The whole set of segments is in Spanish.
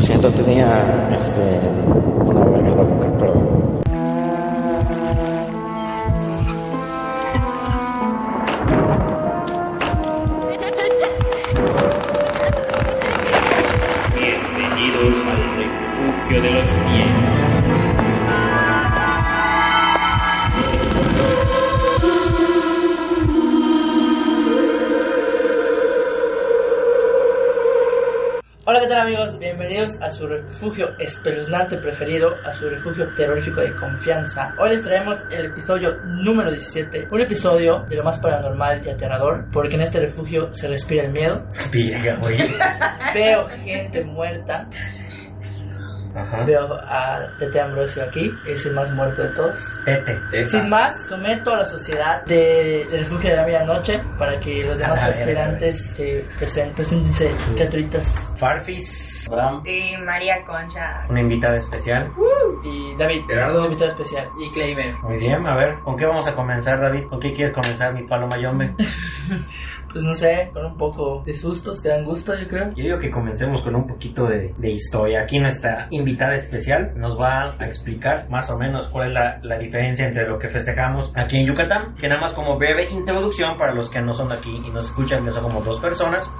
Lo siento, tenía este, una verga en la boca, perdón. Bienvenidos al refugio de los cielos. Hola, ¿qué tal amigos? Bienvenidos a su refugio espeluznante preferido, a su refugio terrorífico de confianza. Hoy les traemos el episodio número 17, un episodio de lo más paranormal y aterrador, porque en este refugio se respira el miedo. Virga, güey. Veo gente muerta, Ajá. veo a Tete Ambrosio aquí, es el más muerto de todos. Tete. Sin más, someto a la sociedad de- del refugio de la medianoche para que los demás aspirantes se presenten. Preséntense, criaturitas. Farfis. Abraham. Sí, María Concha. Una invitada especial. Y David, Gerardo. un invitado especial. Y Claimer. Muy bien, a ver, ¿con qué vamos a comenzar, David? ¿Con qué quieres comenzar, mi palo mayombe? Pues no sé, con un poco de sustos que dan gusto, yo creo. Yo digo que comencemos con un poquito de, de historia. Aquí nuestra invitada especial nos va a explicar más o menos cuál es la, la diferencia entre lo que festejamos aquí en Yucatán, que nada más como breve introducción para los que no son de aquí y nos escuchan, que son como dos personas.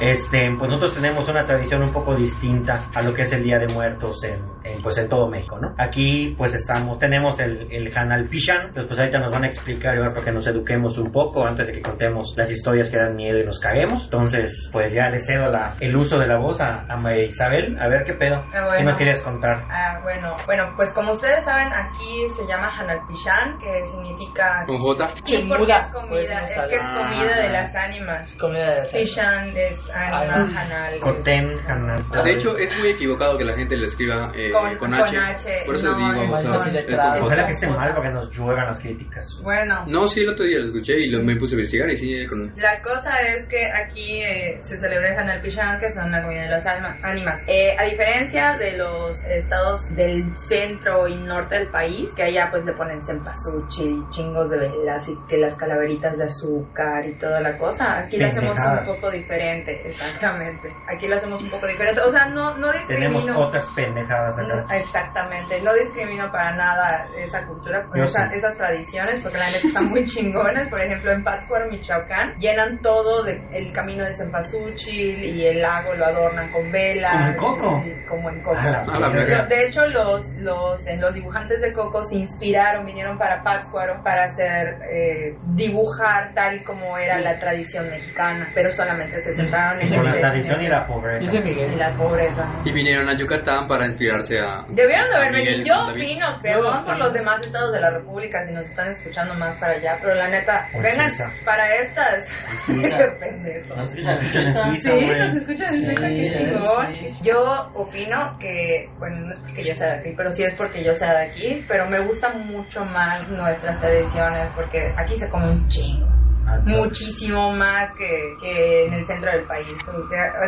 Este, pues nosotros tenemos una tradición un poco distinta a lo que es el Día de Muertos en, en, pues en todo México, ¿no? Aquí pues estamos, tenemos el, el Hanal Pishan, entonces pues ahorita nos van a explicar y ahora para que nos eduquemos un poco antes de que contemos las historias que dan miedo y nos caguemos. Entonces pues ya le cedo la, el uso de la voz a, a María Isabel, a ver qué pedo, Ah, ¿qué bueno. nos querías contar? Ah, bueno, bueno, pues como ustedes saben, aquí se llama Hanalpishan, que significa... Con J. Sí, Chimuda, porque es pues, comida, no es que es comida de las ánimas. Comida de las Pishan es ánima, Ánima. Hanal. Coten, Hanal. De hecho, es muy equivocado que la gente le escriba eh, Con- con, con H. H, Por eso no, digo, es o sea, es Ojalá que esté mal porque nos lluevan las críticas. Bueno, No, sí, el otro día lo escuché y lo- me puse a investigar y sí, con... La cosa es que aquí eh, se celebra el Hanal Pishan, que son la comida de las ánimas. Eh, a diferencia de los estados del centro y norte del país, que allá pues le ponen cempasúchil, chingos de velas y que las calaveritas de azúcar y toda la cosa, aquí lo hacemos un poco diferente, exactamente. Aquí lo hacemos un poco diferente. O sea, no, no Tenemos discrimino. otras pendejadas acá. No, exactamente, no discrimino para nada esa cultura, esa- sí. esas tradiciones, porque la neta están muy chingonas. Por ejemplo, en Pátzcuaro, Michoacán, llenan todo de, el camino de Cempasúchil y el lago lo adornan con velas. ¿Como en Coco? y- Como en Coco. La De hecho, los, los, en los dibujantes de Coco se inspiraron, vinieron para Pátzcuaro para hacer, eh, dibujar tal como era la tradición mexicana, pero solamente se centraron en la tradición en y la pobreza. Y la pobreza. Y vinieron a Yucatán para inspirarse a... Debieron de haber venido. Yo opino, perdón Yo por los demás estados de la República si nos están escuchando más para allá, pero la neta, vengan para estas. Nos escuchan en Suiza, Sí, nos escuchan en Suiza, qué chingón. Yo opino que, bueno, no es porque yo sea de aquí, pero sí es porque yo sea de aquí, pero me gustan mucho más nuestras tradiciones porque aquí se come un chingo. Ah. Muchísimo más que, que en el centro del país.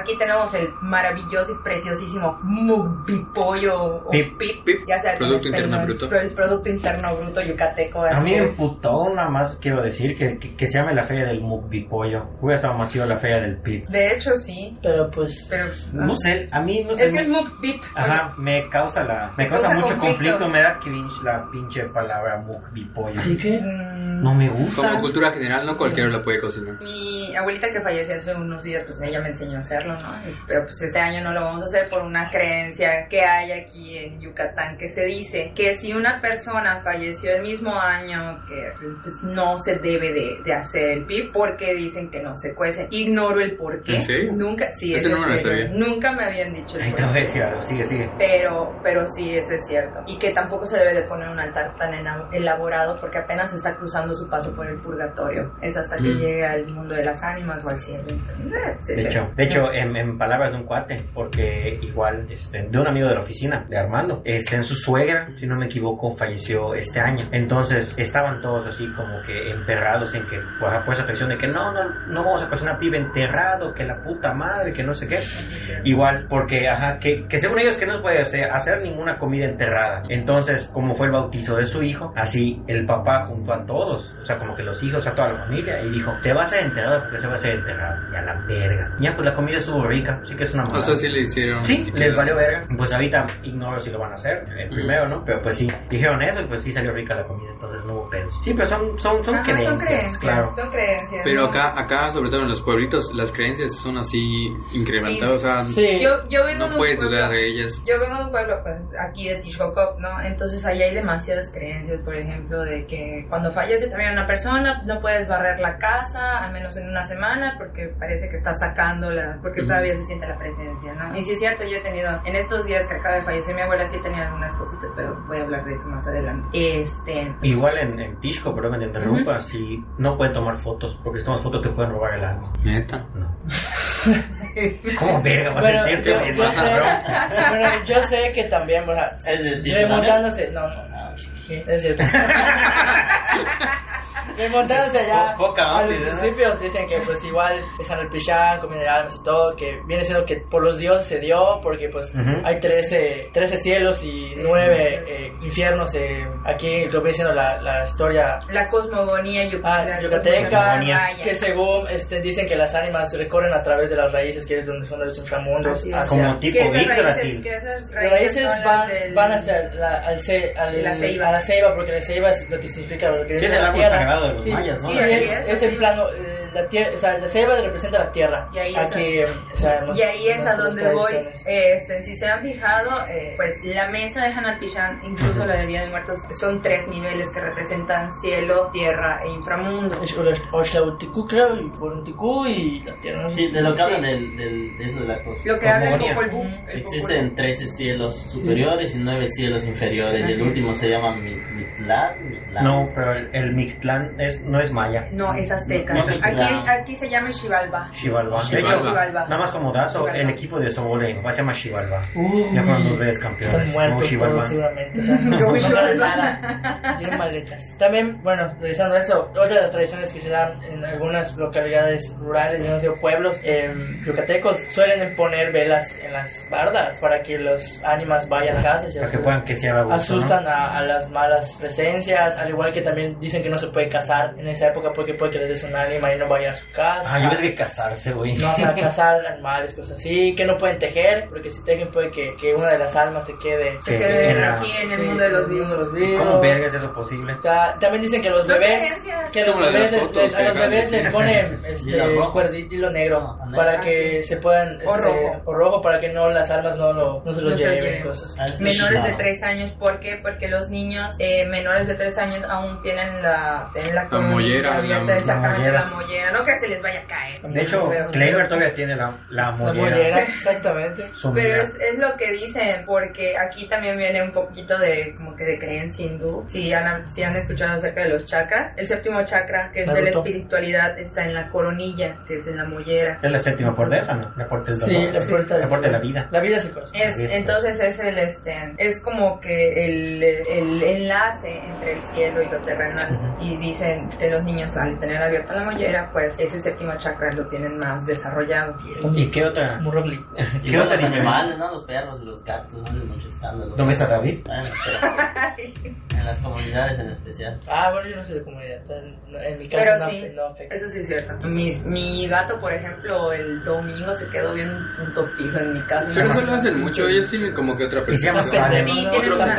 Aquí tenemos el maravilloso y preciosísimo mugpipollo o Pip. pip, Pip, ya sea Producto con Interno español, Bruto. El Producto Interno Bruto yucateco. A mí me es. emputó nada más, quiero decir, que, que, que se llame la feria del Mukbipollo. Hubiera estado más chido la feria del Pip. De hecho, sí, Pero pues, pero... No sé, a mí no sé. Es que es mugpip. Ajá, me causa la, me causa causa mucho conflicto. conflicto. me da cringe la pinche palabra mukbipollo. ¿y qué? Mm, No me gusta. Como cultura general, no cualquiera la puede cocinar. Mi abuelita que falleció hace unos días, pues ella me enseñó a hacerlo, ¿no? Pero pues este año no lo vamos a hacer por una creencia que hay aquí en Yucatán que se dice que si una persona falleció el mismo año, que pues no se debe de, de hacer el PIB porque dicen que no se cuece. Ignoro el por qué. ¿En serio? Nunca, sí, Ese es no me lo serio. sabía. Nunca me habían dicho el Ahí por qué. sigue, sigue. Pero, pero sí, eso es cierto. Y que tampoco se debe de poner un altar tan elaborado porque apenas está cruzando su paso por el purgatorio. Es hasta que Mm. llegue al mundo de las ánimas o al cielo. De hecho, de hecho en, en palabras de un cuate, porque igual este, de un amigo de la oficina, de Armando, este, en su suegra, si no me equivoco, falleció este año. Entonces estaban todos así como que emperrados en que, pues, por esa presión de que no, no, no vamos a pasar una pibe enterrado, que la puta madre, que no sé qué. Igual, porque, ajá, que, que según ellos que no puede hacer, hacer ninguna comida enterrada. Entonces, como fue el bautizo de su hijo, así el papá junto a todos, o sea, como que los hijos, a toda la familia y dijo, te vas a ser enterrado porque se va a ser enterrado. Y a la verga. Ya, pues la comida estuvo rica, sí que es una O mamada. sea, sí le hicieron. Sí, sí les valió verga. Pues ahorita ignoro si lo van a hacer, el primero, ¿no? Pero pues sí, dijeron eso y pues sí salió rica la comida, entonces no hubo pedos. Sí, pero son, son, son Ajá, creencias, son creencias, claro. son creencias. Pero ¿no? acá, acá, sobre todo en los pueblitos, las creencias son así incrementadas. O sea, Sí. Yo, yo vengo de no un puedes pueblo- dudar de ellas. Yo vengo de un pueblo pues, aquí de Tishkokop, ¿no? Entonces ahí hay demasiadas creencias, por ejemplo, de que cuando fallece también una persona, no puedes barrer la casa, al menos en una semana, porque parece que está sacándola, porque Ujú. todavía se siente la presencia, ¿no? Y sí es cierto, yo he tenido, en estos días que acaba de fallecer mi abuela, sí tenía algunas cositas, pero voy a hablar de eso más adelante. Este... Igual en, en Tisco, pero me te interrumpa, si no pueden tomar fotos, porque si tomas fotos te pueden robar el alma. Neta. No. ¿Cómo verga va a Bueno, ser yo, cierto yo eso, sé, bueno, yo sé que también, o sea, Es de Disney remontándose, no, no, sí, es cierto. Remontándose allá Po- poca a los principios, dicen que pues igual dejan el pichán, comida de almas y todo, que viene siendo que por los dioses se dio, porque pues Ujú. hay 13, 13 cielos y Sí, 9 sí. eh, infiernos, eh, aquí lo que viene siendo la, la historia La cosmogonía yuc- Ah, la yucateca, cosmogonía que según este, dicen que las ánimas recorren a través de las raíces, que es donde son los inframundos, hacia... Como tipo que esas Big raíces, Brasil. que esas Las raíces, van, del- van hasta la, al ce- al- La ceiba. a la ceiba, porque la ceiba es lo que significa lo que Sí, es la tierra. Sagrado de los Sí, mayas, ¿no? Sí, Sí, es, es, el plano, eh, la tierra, o sea, la ceiba representa la tierra. Y ahí es Aquí, eh, sabemos Y ahí es a donde voy. Este, si se han fijado, eh, pues la mesa de Hanalpichán, incluso la de Día de Muertos, son tres niveles que representan cielo, tierra e inframundo. Es Oxlauticu, creo, y Borunticu y la tierra. Sí, de lo que hablan del, del, de eso de la cosa. Lo que habla el. Popol Existen 13 cielos superiores y 9 cielos inferiores. Y el último se llama Mi- Mictlán. Mictlán. No, pero el, el Mictlán es, no es maya. No, es azteca. No, no es aquí, aquí se llama Xibalba. Xibalba. De hecho, Xibalba. nada más como dato, Xibalba. el equipo de papá se llama Xibalba. Uy, Ya fueron dos veces campeones. Están muertos Como Xibalba. todos seguramente. O sea, Como Xibalba. nada. Tienen maletas. También, bueno, revisando eso, otra de las tradiciones que se dan en algunas localidades rurales, no sé, pueblos eh, yucatecos, suelen poner velas en las bardas para que los ánimas vayan a casa. y Para que puedan que sea a gusto, asustan ¿no? a, a las malas presencias, al igual que también dicen que no se puede casar en esa época porque puede que le des un ánima y no vaya a su casa. Ah, yo pensé que casarse, güey. No se va a cazar animales, cosas así, que no pueden tejer, porque si tejen puede que, que una de las almas se quede, Se Que quede en aquí en el sí, mundo de los en el mundo de los vivos. ¿Cómo verga es eso posible? O sea, también dicen que los bebés, que a los bebés, les- les- a los de bebés les ponen este, rojo. cuerdi- hilo negro Ah, para ah, que sí. se puedan, O este, rojo. o rojo para que no las almas no, lo, no se los No lleven, lleven. cosas. Ah, Menores de claro. 3 años, ¿por qué? Porque los niños eh, menores de 3 años aún tienen la, la, coronilla mollera, abierta, la- exactamente la la mollera, no que se les vaya a caer. De hecho, Pero- Clever todavía tiene la, la La mollera. mollera, exactamente. Pero es, es lo que dicen, porque aquí también viene un poquito de como que de creencia hindú. Si han, si han escuchado acerca de los chakras, el séptimo chakra, que es de la espiritualidad, está en la coronilla, que es en la mollera. Es la séptima puerta esa, ¿no? La puerta del Sí, dolor. la puerta, La puerta de la vida. La vida es el corazón. Es, entonces es el este es como que el, el enlace entre el cielo y lo terrenal Ujú. y dicen que los niños al tener abierta la mollera pues ese séptimo chakra lo tienen más desarrollado ¿Y qué otra? Como Rock Lee. Y ¿Qué otra los animales, ¿no? Los perros y los gatos, ¿no? De mucho escándalo. ¿No ves a David? Pero en las comunidades en especial. Ah, bueno, yo no soy de comunidad. En, mi Pero casa no, sí. no afecta. Eso sí es cierto. Mi, mi gato, por ejemplo, el domingo se quedó bien un punto fijo en mi casa. Pero eso lo más- hacen mucho, ellos tienen como que otra Y se llama. Salem. Sí, No,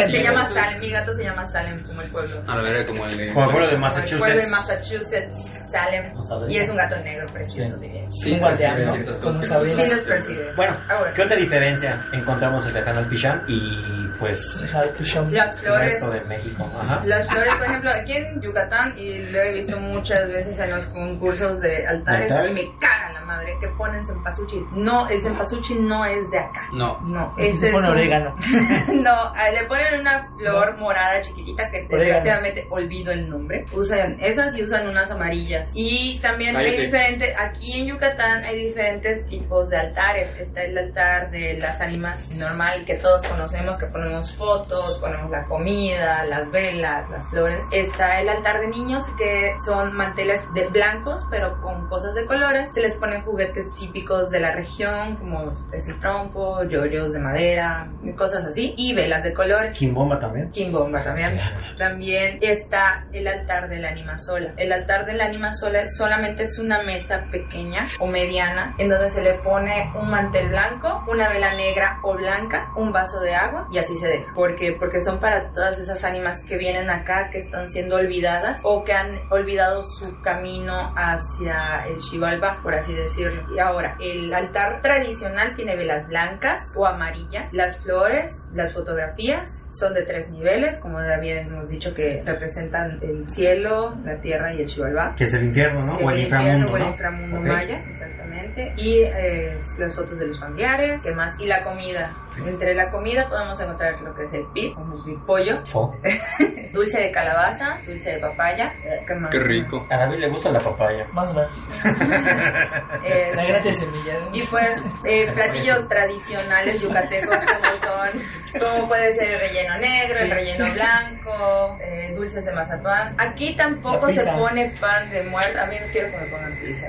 se llama. Salem. Mi gato se llama Salem, como el pueblo. A la verga, como el. Como el pueblo de Como el pueblo de Massachusetts. Salem. Y es un gato negro precioso, Sí. divino. Sí, Un guardián, perciben ¿no? Sí nos percibe. Bueno, Ahora. ¿qué otra diferencia encontramos entre Canal Pichán y pues. Las el flores. resto de México? Ajá. Las flores, por ejemplo, aquí en Yucatán, y lo he visto muchas veces en los concursos de altares, ¿Altares? y me caga la madre que ponen cempasúchil. No, el cempasúchil no es de acá. No. No, ese es un- orégano. no, le ponen una flor morada chiquitita que desgraciadamente olvido el nombre. Usan esas y usan unas amarillas. Y también también Cállate. hay diferentes, aquí en Yucatán hay diferentes tipos de altares. Está el altar de las ánimas normal que todos conocemos, que ponemos fotos, ponemos la comida, las velas, las flores. Está el altar de niños que son manteles de blancos pero con cosas de colores. Se les ponen juguetes típicos de la región como es el trompo, yoyos de madera, cosas así y velas de colores. Kimbomba también. Kimbomba también. También está el altar del ánima sola. El altar del ánima solamente es una mesa pequeña o mediana en donde se le pone un mantel blanco, una vela negra o blanca, un vaso de agua y así se deja. ¿Por qué? Porque son para todas esas ánimas que vienen acá, que están siendo olvidadas o que han olvidado su camino hacia el Xibalba, por así decirlo. Y ahora, el altar tradicional tiene velas blancas o amarillas. Las flores, las fotografías son de tres niveles, como David hemos dicho que representan el cielo, la tierra y el Xibalba. Que es el infierno, ¿no? O el El inframundo, o el ¿no? inframundo maya, exactamente. Y eh, las fotos de los familiares, ¿qué más? Y la comida. Entre la comida podemos encontrar lo que es el pip, como el pollo, Fo. dulce de calabaza, dulce de papaya. eh, ¿qué más? Qué rico. A David le gusta la papaya. Más o menos. Eh, La grata de semilla. Y pues eh, platillos tradicionales yucatecos como son, como puede ser el relleno negro, el relleno blanco, eh, dulces de mazapán. Aquí tampoco se pone pan de A mí no quiero que me pongan pizza.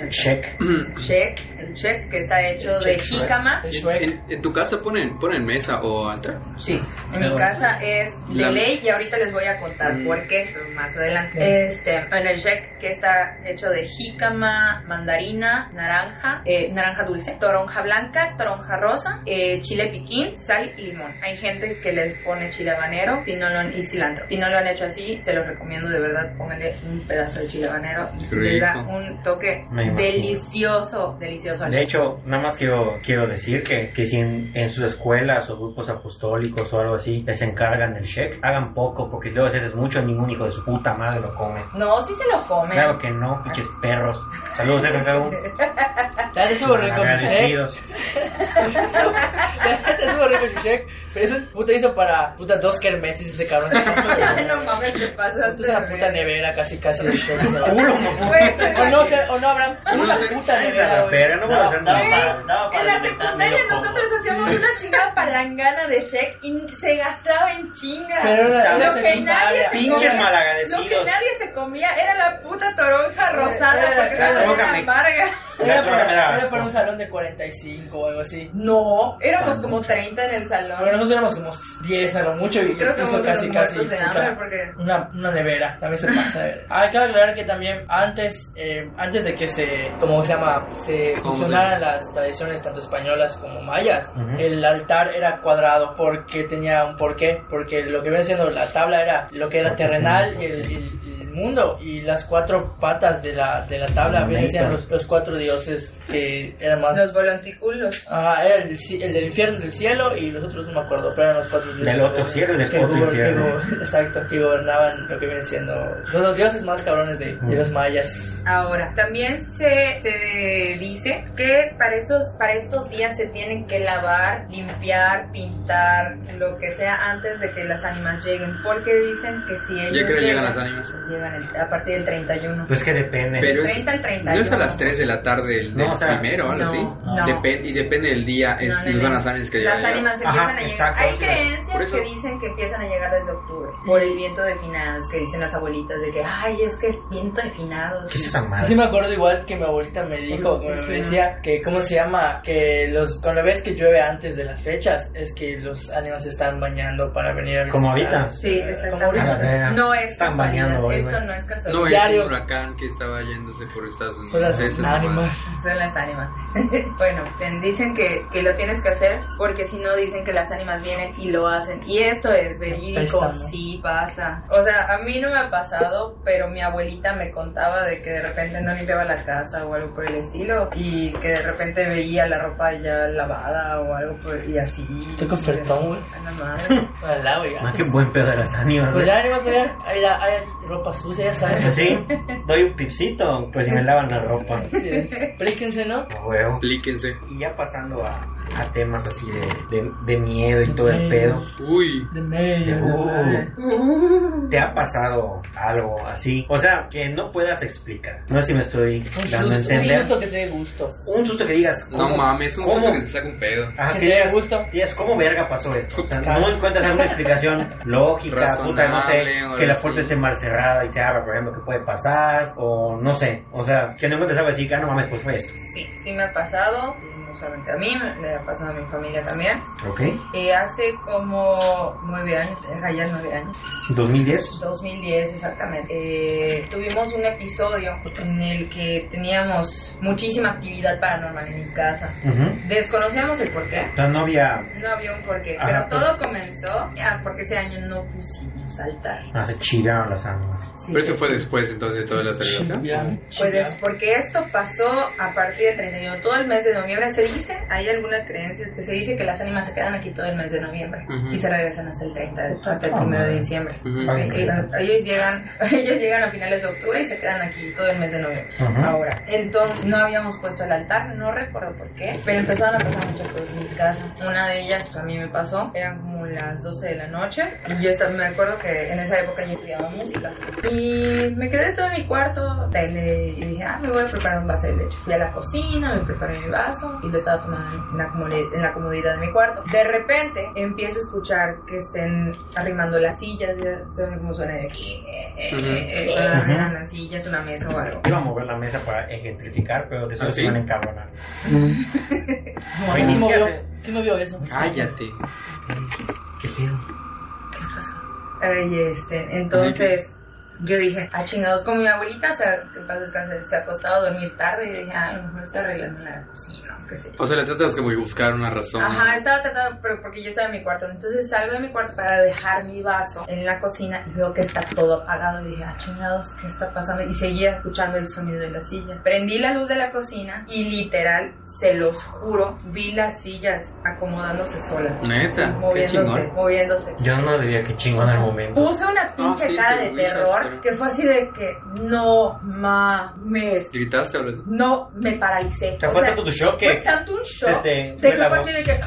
El- Check. Check, el check que está hecho de jícama. ¿En, en tu casa ponen, ponen mesa o altar? Sí, en mi casa es de La- ley y ahorita les voy a contar Mm. por qué, más adelante. Este, en el check que está hecho de jícama, mandarina, naranja, eh, naranja dulce, toronja blanca, toronja rosa, eh, chile piquín, sal y limón. Hay gente que les pone chile habanero si no lo han- y cilantro. Si no lo han hecho así, se los recomiendo de verdad, pónganle un pedazo de chile habanero les da un toque. Delicioso, delicioso. De hecho, nada más quiero, quiero decir que, que si en, en sus escuelas o grupos apostólicos o algo así les encargan el check, hagan poco, porque si luego haces mucho, ningún hijo de su puta madre lo come. no, sí se lo comen. Claro que no, pinches perros. Saludos, FFU. La neta estuvo rico mi Shrek. Agradecidos. Estuvo rico mi Shrek. Pero eso puta hizo para puta dos kermeses ese cabrón. no mames, te pasaste. Puta una puta ver. nevera casi casi de se va. Culo, no. O no, que- no puta no Daba En la secundaria nosotros hacíamos una chingada palangana de Shek y se gastaba en chinga. Pero lo que nadie se comía, lo que nadie se comía era la puta toronja rosada era- porque era- estaba era- amarga. Era para, era para un salón de 45 o algo así. No, éramos Ah, como mucho. 30 en el salón. Pero nosotros éramos como 10 a lo mucho y Creo que vamos casi casi de hambre porque una, una nevera, también se pasa. Hay que aclarar que también antes, eh, antes de que se, como se llama, se ¿Cómo fusionaran las tradiciones tanto españolas como mayas, el altar era cuadrado porque tenía un porqué, porque lo que viene siendo la tabla era lo que era terrenal y el mundo y las cuatro patas de la, de la tabla siendo los, los cuatro dioses que eran más... los volonticulos. Ah, era el, el del infierno del cielo y los otros no me acuerdo, pero eran los cuatro dioses. Del otro cielo y del que otro que infierno. go- exacto, que gobernaban lo que viene siendo los, los dioses más cabrones de, de los mayas. Ahora, también se, se dice que para, esos, para estos días se tienen que lavar, limpiar, pintar, lo que sea antes de que las ánimas lleguen, porque dicen que si ellos Ya que llegan llegan, las ánimas. El- a partir del 31. Pues que depende. Pero es, 30 al no 31. es a las 3 de la tarde del No, o sea, primero o algo no, así. no. Depen- y depende del día, es, No, no, nos van no. las ánimas que Las llegan. ánimas Ajá, empiezan a llegar. exacto, Hay sí. creencias que dicen que empiezan a llegar desde octubre por el viento de finados, que dicen las abuelitas de que, ay, es que es viento de finados. ¿Qué es esa madre? Sí me acuerdo igual que mi abuelita me dijo, me decía que, ¿cómo se llama? Que los cuando ves que llueve antes de las fechas, es que los ánimas se están bañando para venir a visitar. Como ahorita. Sí, Como exactamente. ahorita. A la verga. No es Están casualidad, bañando hoy, esto no es No, casualidad. es Diario. un huracán que estaba yéndose por Estados Unidos. Son las es ánimas. Son las ánimas. bueno, te dicen que, que lo tienes que hacer porque si no dicen que las ánimas vienen y lo hacen. Y esto es verídico, sí pasa. O sea, a mí no me ha pasado, pero mi abuelita me contaba de que de repente no limpiaba la casa o algo por el estilo y que de repente veía la ropa ya lavada o algo por, y así. Qué ofertón, güey. A la madre. Al lado, oiga. Ah, qué buen pedo de las ánimas. Pues güey. ya, ánimo, ya, hay, hay ropa sucia, ya sabes. Sí, doy un pipcito, pues si me lavan la ropa. Así es. Explíquense, ¿no? A huevo. Aplíquense. Y ya pasando a a temas así de, de, de miedo y todo el pedo. Uy. De medio. Uh, ¿Te ha pasado algo así? O sea, que no puedas explicar. No sé si me estoy Un dando a susto, un entender. susto que te dé gusto. Un susto que digas. No ¿cómo- mames, un cómo? gusto que te saca un pedo. Ajá, Que que te dé digas, gusto. digas, ¿cómo verga pasó esto? O sea, no encuentras alguna explicación lógica, puta, no sé, que la puerta así. esté mal cerrada y se abra, por ejemplo, que puede pasar, o no sé, o sea, que no encuentres algo así, que ah, no mames, pues fue esto. Sí, sí me ha pasado, no solamente a mí, le ha pasado a mi familia también. ¿Ok? Y hace como nueve años, era ya nueve años, 2010. 2010 exactamente, eh, tuvimos un episodio en el que teníamos muchísima actividad paranormal en mi casa. Ujú. Desconocíamos el porqué, sea, no había, no había un porqué, Ajá, pero pues. todo comenzó ah, porque ese año no pusimos altar. no se chivaron las almas. Sí, Pero eso fue después entonces de toda la celebración. Pues es porque esto pasó a partir del 31, todo el mes de noviembre. Se dice, hay alguna creencia que se dice que las ánimas se quedan aquí todo el mes de noviembre Ujú. y se regresan hasta el 30, de- hasta el Ah, 1 de madre. diciembre. Ay, Eh, eh, ellos llegan ellos llegan a finales de octubre y se quedan aquí todo el mes de noviembre. Ujú. Ahora, entonces no habíamos puesto el altar, no recuerdo por qué, pero empezaron a pasar muchas cosas en mi casa. Una de ellas que a mí me pasó, eran como las 12 de la noche y yo estaba, me acuerdo que en esa época yo estudiaba música y me quedé solo en mi cuarto tele, y dije, ah, me voy a preparar un vaso de leche. Fui a la cocina, me preparé mi vaso y lo estaba tomando en la, en la comodidad de mi cuarto. De repente empiezo a escuchar que estén arrimando las sillas, ya saben cómo suena de aquí, eh, eh, eh, eh, arrimando las sillas, una mesa o algo. Iba a mover la mesa para ejemplificar, pero de eso ¿Ah, se sí? van a encabronar. No, ¿quién ¿Quién movió eso? Cállate. ¿Qué pedo? ¿Qué pasa? Ay, este, entonces yo dije, ah, chingados, como mi abuelita, o sea, que pasa descanse, se ha acostado a dormir tarde y dije, ah, a lo mejor está arreglando la cocina, o qué sé. O sea, le tratas como de buscar una razón. Ajá, estaba tratando, pero porque yo estaba en mi cuarto. Entonces salgo de mi cuarto para dejar mi vaso en la cocina y veo que está todo apagado. Y dije, ah, chingados, ¿qué está pasando? Y seguía escuchando el sonido de la silla. Prendí la luz de la cocina y literal, se los juro, vi las sillas acomodándose solas. Neta, Moviéndose, moviéndose. Yo no diría que chingón al momento. Puse una pinche Ah, sí, cara de terror que fue así de que no mames. ¿Gritaste o algo? No me paralicé. O fue sea, tanto tu shock fue que tanto un shock te fue así de que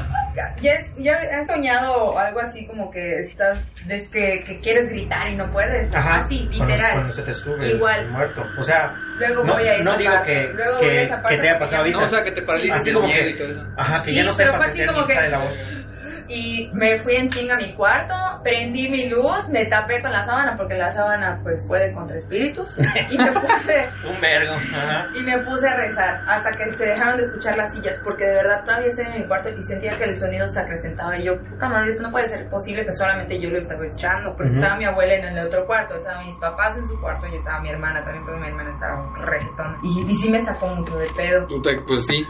ya, es- ya has soñado algo así como que estás des que, que quieres gritar y no puedes Ajá, así literal Cuando, se te sube Igual. el muerto. O sea, luego no, voy a esa no digo parte, que, luego que, voy a esa parte que te haya pasado ahorita. No, o sea, que te paralices Así de como miedo que- y todo eso. Ajá, que Sí, ya no sepas hacer como que- la voz. Y me fui en chinga a mi cuarto prendí mi luz me tapé con la sábana porque la sábana pues puede contra espíritus y me puse Un vergo. Ajá. y me puse a rezar hasta que se dejaron de escuchar las sillas porque de verdad todavía estaba en mi cuarto y sentía que el sonido se acrecentaba y yo, puta madre, no puede ser posible que solamente yo lo estaba escuchando porque estaba mi abuela en el otro cuarto, estaban mis papás en su cuarto y estaba mi hermana también porque mi hermana estaba regetona y, y sí me sacó mucho de pedo. Puta, Pues sí.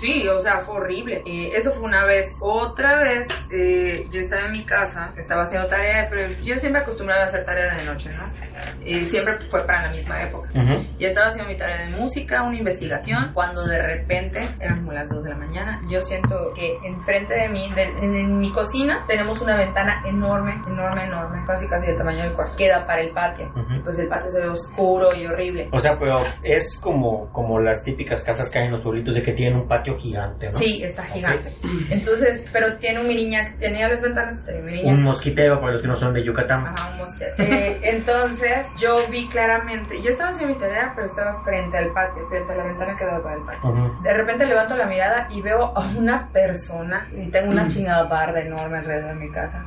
Sí, o sea, fue horrible. Eh, eso fue una vez. Otra vez, eh, yo estaba en mi casa, estaba haciendo tarea, pero yo siempre acostumbraba a hacer tarea de noche, ¿no? Y siempre fue para la misma época. Ujú. Y estaba haciendo mi tarea de música, una investigación, cuando de repente, eran como las 2 de la mañana, yo siento que enfrente de mí, de- en, en mi cocina, tenemos una ventana enorme, enorme, enorme, casi casi del tamaño del cuarto, queda para el patio. Ujú. Pues el patio se ve oscuro y horrible. O sea, pero es como, como las típicas casas que hay en los pueblitos de que tienen un patio gigante, ¿no? Sí, está gigante. Entonces, pero tiene un tenía las ventanas, tenía un miriñac. Un mosquitero para los que no son de Yucatán. Ajá, un mosquete. Eh, entonces, yo vi claramente, yo estaba haciendo mi tarea, pero estaba frente al patio, frente a la ventana que daba para el patio. De repente levanto la mirada y veo a una persona, y tengo una chingada barda enorme alrededor de mi casa,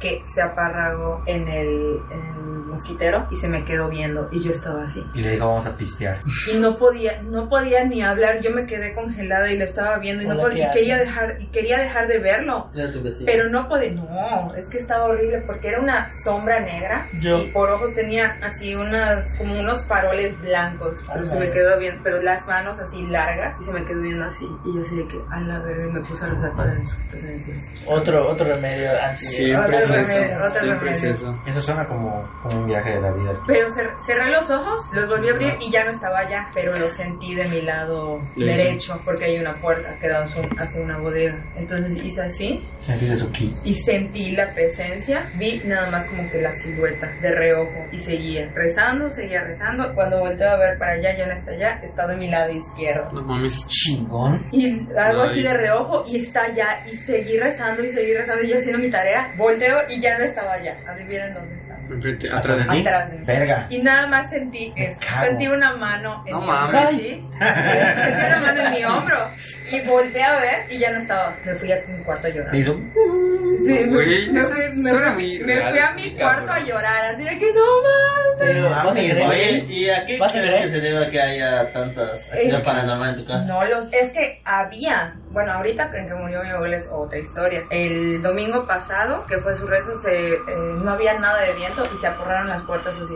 que se aparragó en el, en el mosquitero y se me quedó viendo y yo estaba así. Y le digo, vamos a pistear. Y no podía, no podía ni hablar, yo me quedé congelada y lo estaba viendo y, no podía, ¿qué y quería dejar, y quería dejar de verlo. Ya investigué. Pero no podía, no, es que estaba horrible porque era una sombra negra Yo. y por ojos tenía así unas, como unos faroles blancos, pero se me quedó bien, pero las manos así largas y se me quedó viendo así y yo así de que a la verga y me puse a rezar Padre nuestro que estás en el cielo. Otro, otro remedio anti. Siempre Otro es remedio, eso. otro Siempre es remedio. eso. Eso suena como, como un viaje de la vida. Pero cer- cerré los ojos, los volví a abrir y ya no estaba allá, pero lo sentí de mi lado Derecho. derecho porque hay una puerta que da hacia una bodega. Entonces hice así. Y sentí la presencia, vi nada más como que la silueta de reojo y seguía rezando, seguía rezando. Cuando volteo a ver para allá, ya no está allá, está de mi lado izquierdo. No mames. Chingón. Y algo así de reojo y está allá y seguí rezando y seguí rezando y yo haciendo mi tarea. Volteo y ya no estaba allá. Adivinen dónde estaba. Enfrente, atrás de ¿A mí? Atrás de mí. Verga. Y nada más sentí esto. cago. Sentí una mano en No mi mames. ¿sí? Sentí una mano en mi hombro. Y volteé a ver y ya no estaba. Me fui a mi cuarto a llorar. Hizo. Sí, me, Güey, me fui, me fui- me real, fui a mi cuarto cabrón. a llorar, así de que no mames. Pero, ¿vas a? Oye, ¿y a qué ¿Vas a crees que se debe a que haya tantas actividades paranormales en tu casa? No los, es que había, bueno, ahorita en que murió mi abuela es otra historia. El domingo pasado, que fue su rezo, se, eh, no había nada de viento y se apurraron las puertas así,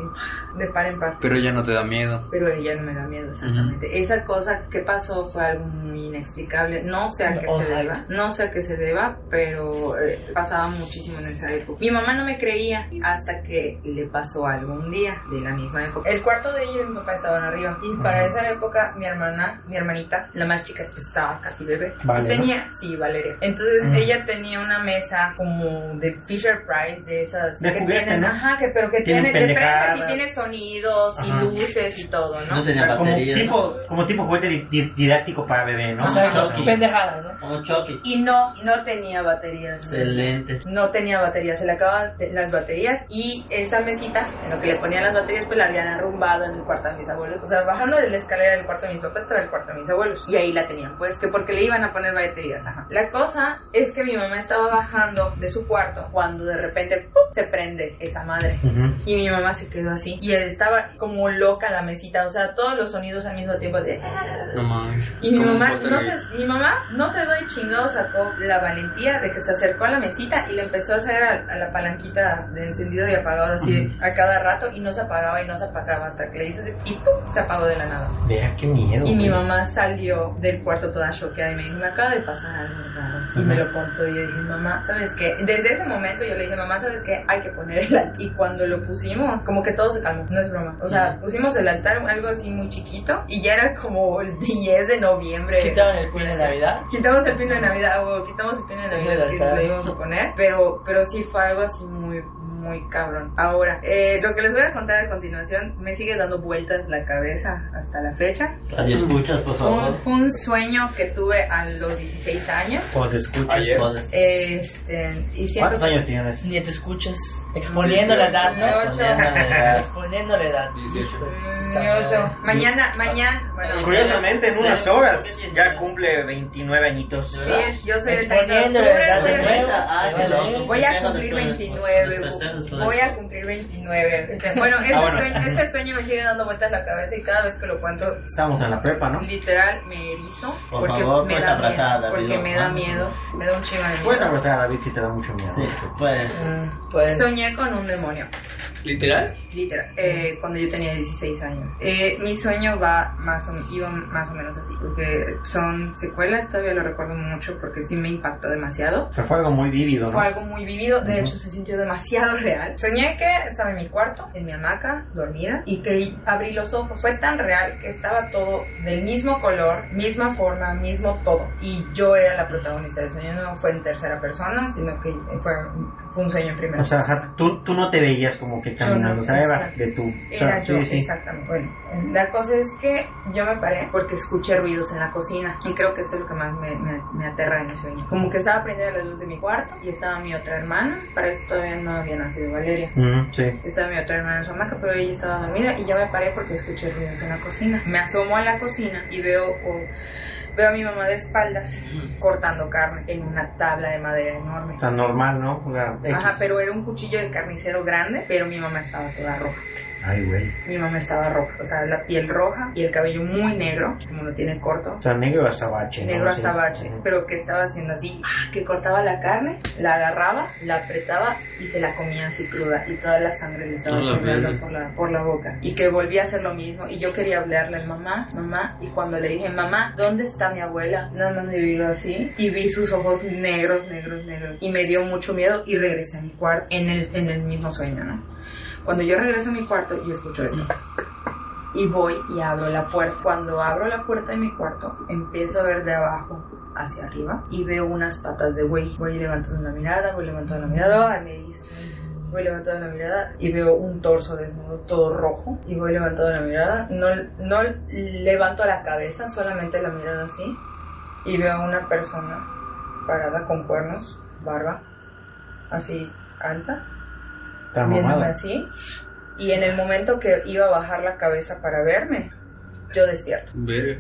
de par en par. Pero ya no te da miedo. Pero ella no me da miedo, exactamente. Esa cosa que pasó fue algo muy inexplicable. No sé a qué se my. deba, no sé a qué se deba, pero eh, pasaba muchísimo en esa época. Mi mamá no me creía hasta que le pasó algo un día de la misma época. El cuarto de ella y mi papá estaban arriba. Y para esa época, mi hermana, mi hermanita, la más chica, pues estaba casi bebé. Vale, tenía, sí, Valeria. Entonces ella tenía una mesa como de Fisher Price, de esas De que juguete, tienen, ¿no? ajá, que, pero que Tienen tiene, de y tiene sonidos y luces y todo, No ¿no? O tenía sea, como tipo, como tipo juguete di- di- didáctico para bebé, ¿no? O sea, Chucky. pendejadas, ¿no? Como Chucky. Y no, no tenía baterías. Excelente. No tenía baterías, se le acababan las baterías y esa mesita en lo que le ponían las baterías pues la habían arrumbado en el cuarto de mis abuelos. O sea, bajando de la escalera del cuarto de mis papás estaba el cuarto de mis abuelos y ahí la tenían pues, que porque le iban a poner baterías. Ajá. La cosa es que mi mamá estaba bajando de su cuarto cuando de repente ¡pum! se prende esa madre. Ujú. Y mi mamá se quedó así. Y estaba como loca la mesita. O sea, todos los sonidos al mismo tiempo. así. No mames. Y mi mamá, no se, mi mamá no se doy chingado sacó la valentía de que se acercó a la mesita y le empezó a hacer a, a la palanquita de encendido y apagado así a cada rato y no se apagaba y no se apagaba hasta que le hizo así y ¡pum! se apagó de la nada. Vea qué miedo. Y mi mamá salió del cuarto toda choqueada y me dijo, me acaba de pasar algo raro. Y me lo contó y yo dije, mamá, ¿sabes qué? Desde ese momento yo le dije, mamá, ¿sabes qué? Hay que poner el altar. Y cuando lo pusimos, como que todo se calmó, no es broma. O sea, pusimos el altar, algo así muy chiquito, y ya era como el 10 de noviembre. Quitaron el pin de Navidad. Quitamos el pino de Navidad, o quitamos el pino de Navidad que le íbamos a poner, pero, pero sí fue algo así muy, muy cabrón. Ahora, eh, lo que les voy a contar a continuación me sigue dando vueltas la cabeza hasta la fecha. Radio escuchas, por Fue un, favor. fue un sueño que tuve a los 16 años. O te escuchas. Ayer. Este, y siento ¿Cuántos años tienes? Ni te escuchas. Exponiendo la edad, ¿no? Ocho. Exponiendo la edad. 18. Mm, ocho. Mañana, mañana, bueno, Curiosamente, en unas horas ya cumple 29 añitos. sí, yo soy el 30 de octubre. Ah. Voy a cumplir después de- 29. Voy a cumplir 29. Este, Bueno, este, Ah, bueno. Sueño, este sueño me sigue dando vueltas la cabeza y cada vez que lo cuento, Estamos en la prepa, ¿no? literal me erizo. Por porque favor, me puedes da abrazar a miedo. David, Porque me da ¿no? miedo. Me da un chingo de miedo. Puedes abrazar a David si te da mucho miedo. Sí, pues. Mm, Pues. Soñé con un demonio. ¿Literal? Literal, eh, cuando yo tenía 16 años. Eh, mi sueño va más o, iba más o menos así, porque son secuelas, todavía lo recuerdo mucho porque sí me impactó demasiado. O sea, fue algo muy vívido, ¿no? Fue algo muy vivido, de Ujú. hecho se sintió demasiado real. Soñé que estaba en mi cuarto, en mi hamaca, dormida, y que abrí los ojos. Fue tan real que estaba todo del mismo color, misma forma, mismo todo. Y yo era la protagonista del sueño, no fue en tercera persona, sino que fue, fue un sueño en primera O sea, persona. tú, tú no te veías como que caminando, no, o sea, exacto. de tu... o sea, Era sí, yo, sí. exactamente. Bueno, la cosa es que yo me paré porque escuché ruidos en la cocina y creo que esto es lo que más me, me, me aterra de mi sueño. Como que estaba prendida la luz de mi cuarto y estaba mi otra hermana, para eso todavía no había nacido Valeria. Sí. Estaba mi otra hermana en su hamaca, pero ella estaba dormida y yo me paré porque escuché ruidos en la cocina. Me asomo a la cocina y veo, oh, veo a mi mamá de espaldas cortando carne en una tabla de madera enorme. Sea, normal, ¿no? Ajá, pero era un cuchillo de carnicero grande, pero mi mamá estaba toda roja. Ay, güey. Mi mamá estaba roja, o sea, la piel roja y el cabello muy negro, como lo tiene corto. O sea, negro azabache, ¿no? Negro Sí. azabache, pero que estaba haciendo así, ¡ah! que cortaba la carne, la agarraba, la apretaba y se la comía así cruda y toda la sangre le estaba A chorreando por la, por la boca. Y que volvía a hacer lo mismo y yo quería hablarle, mamá, mamá, y cuando le dije, mamá, ¿dónde está mi abuela? Nada más me vio así y vi sus ojos negros, negros, negros y me dio mucho miedo y regresé a mi cuarto en el, en el mismo sueño, ¿no? Cuando yo regreso a mi cuarto, yo escucho esto. Y voy y abro la puerta. Cuando abro la puerta de mi cuarto, empiezo a ver de abajo hacia arriba y veo unas patas de güey. Voy levantando la mirada, voy levantando la mirada, ay, me dice, voy levantando la mirada y veo un torso desnudo todo rojo y voy levantando la mirada, no, no levanto la cabeza, solamente la mirada así y veo una persona parada con cuernos, barba, así alta, viéndome así. Y en el momento que iba a bajar la cabeza para verme, yo despierto. Verga.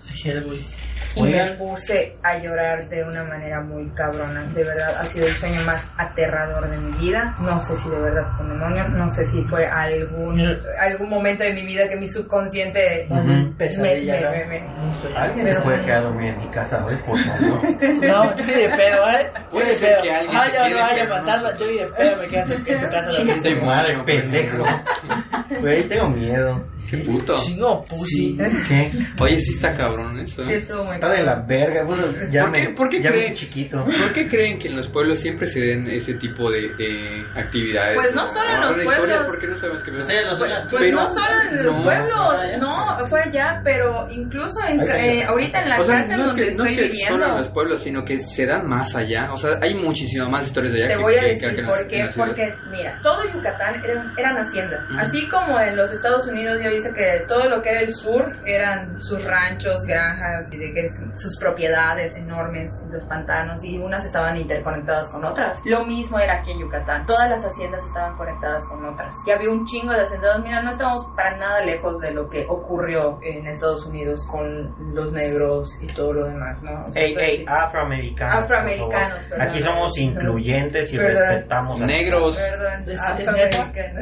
Y me puse a llorar de una manera muy cabrona. De verdad, ha sido el sueño más aterrador de mi vida. No sé si de verdad fue un demonio, no sé si fue algún, algún momento de mi vida que mi subconsciente Ujú. me, Pesadilla. me- ¿no? me- me- Un sueño. ¿Alguien se puede quedar a dormir en mi casa hoy, por favor? No, yo ni de pedo, ¿eh? Puede ser que alguien fantasma, sé. yo ni de pedo me quedo en tu- casa. Chinga dormido. tu madre, pendejo. Güey, tengo miedo. Qué puto. Chingo, pussy. ¿Qué? Oye, sí está cabrón eso. Sí, ¿eh? estuvo muy Está de la verga. Bueno, ya ¿Por me, qué- por qué ya me cree- hice chiquito. ¿Por qué creen que en los pueblos siempre se den ese tipo de, de actividades? Pues no solo en los pueblos. ¿Por qué no sabemos qué No pasa? Pues, pues no solo en los no, pueblos, allá. no, fue allá, pero incluso en, eh, ahorita en la O sea, casa en no es donde que, no es estoy que viviendo. solo en los pueblos, sino que se dan más allá. O sea, hay muchísimas más historias de allá Te que, voy a decir por qué. Porque, mira, todo Yucatán eran, eran haciendas. Así como en los Estados Unidos, ya viste que todo lo que era el sur eran sus ranchos, granjas y de que sus propiedades enormes, los pantanos, y unas estaban interconectadas con otras. Lo mismo era aquí en Yucatán. Todas las haciendas estaban conectadas con otras. Y había un chingo de hacendados. Mira, no estamos para nada lejos de lo que ocurrió en Estados Unidos con los negros y todo lo demás, ¿no? O sea, Ey, pues, ey, afroamericanos. Afroamericanos, perdón. Aquí somos incluyentes y Perdón. respetamos a Negros. Perdón, ¿Es- es afroamericano.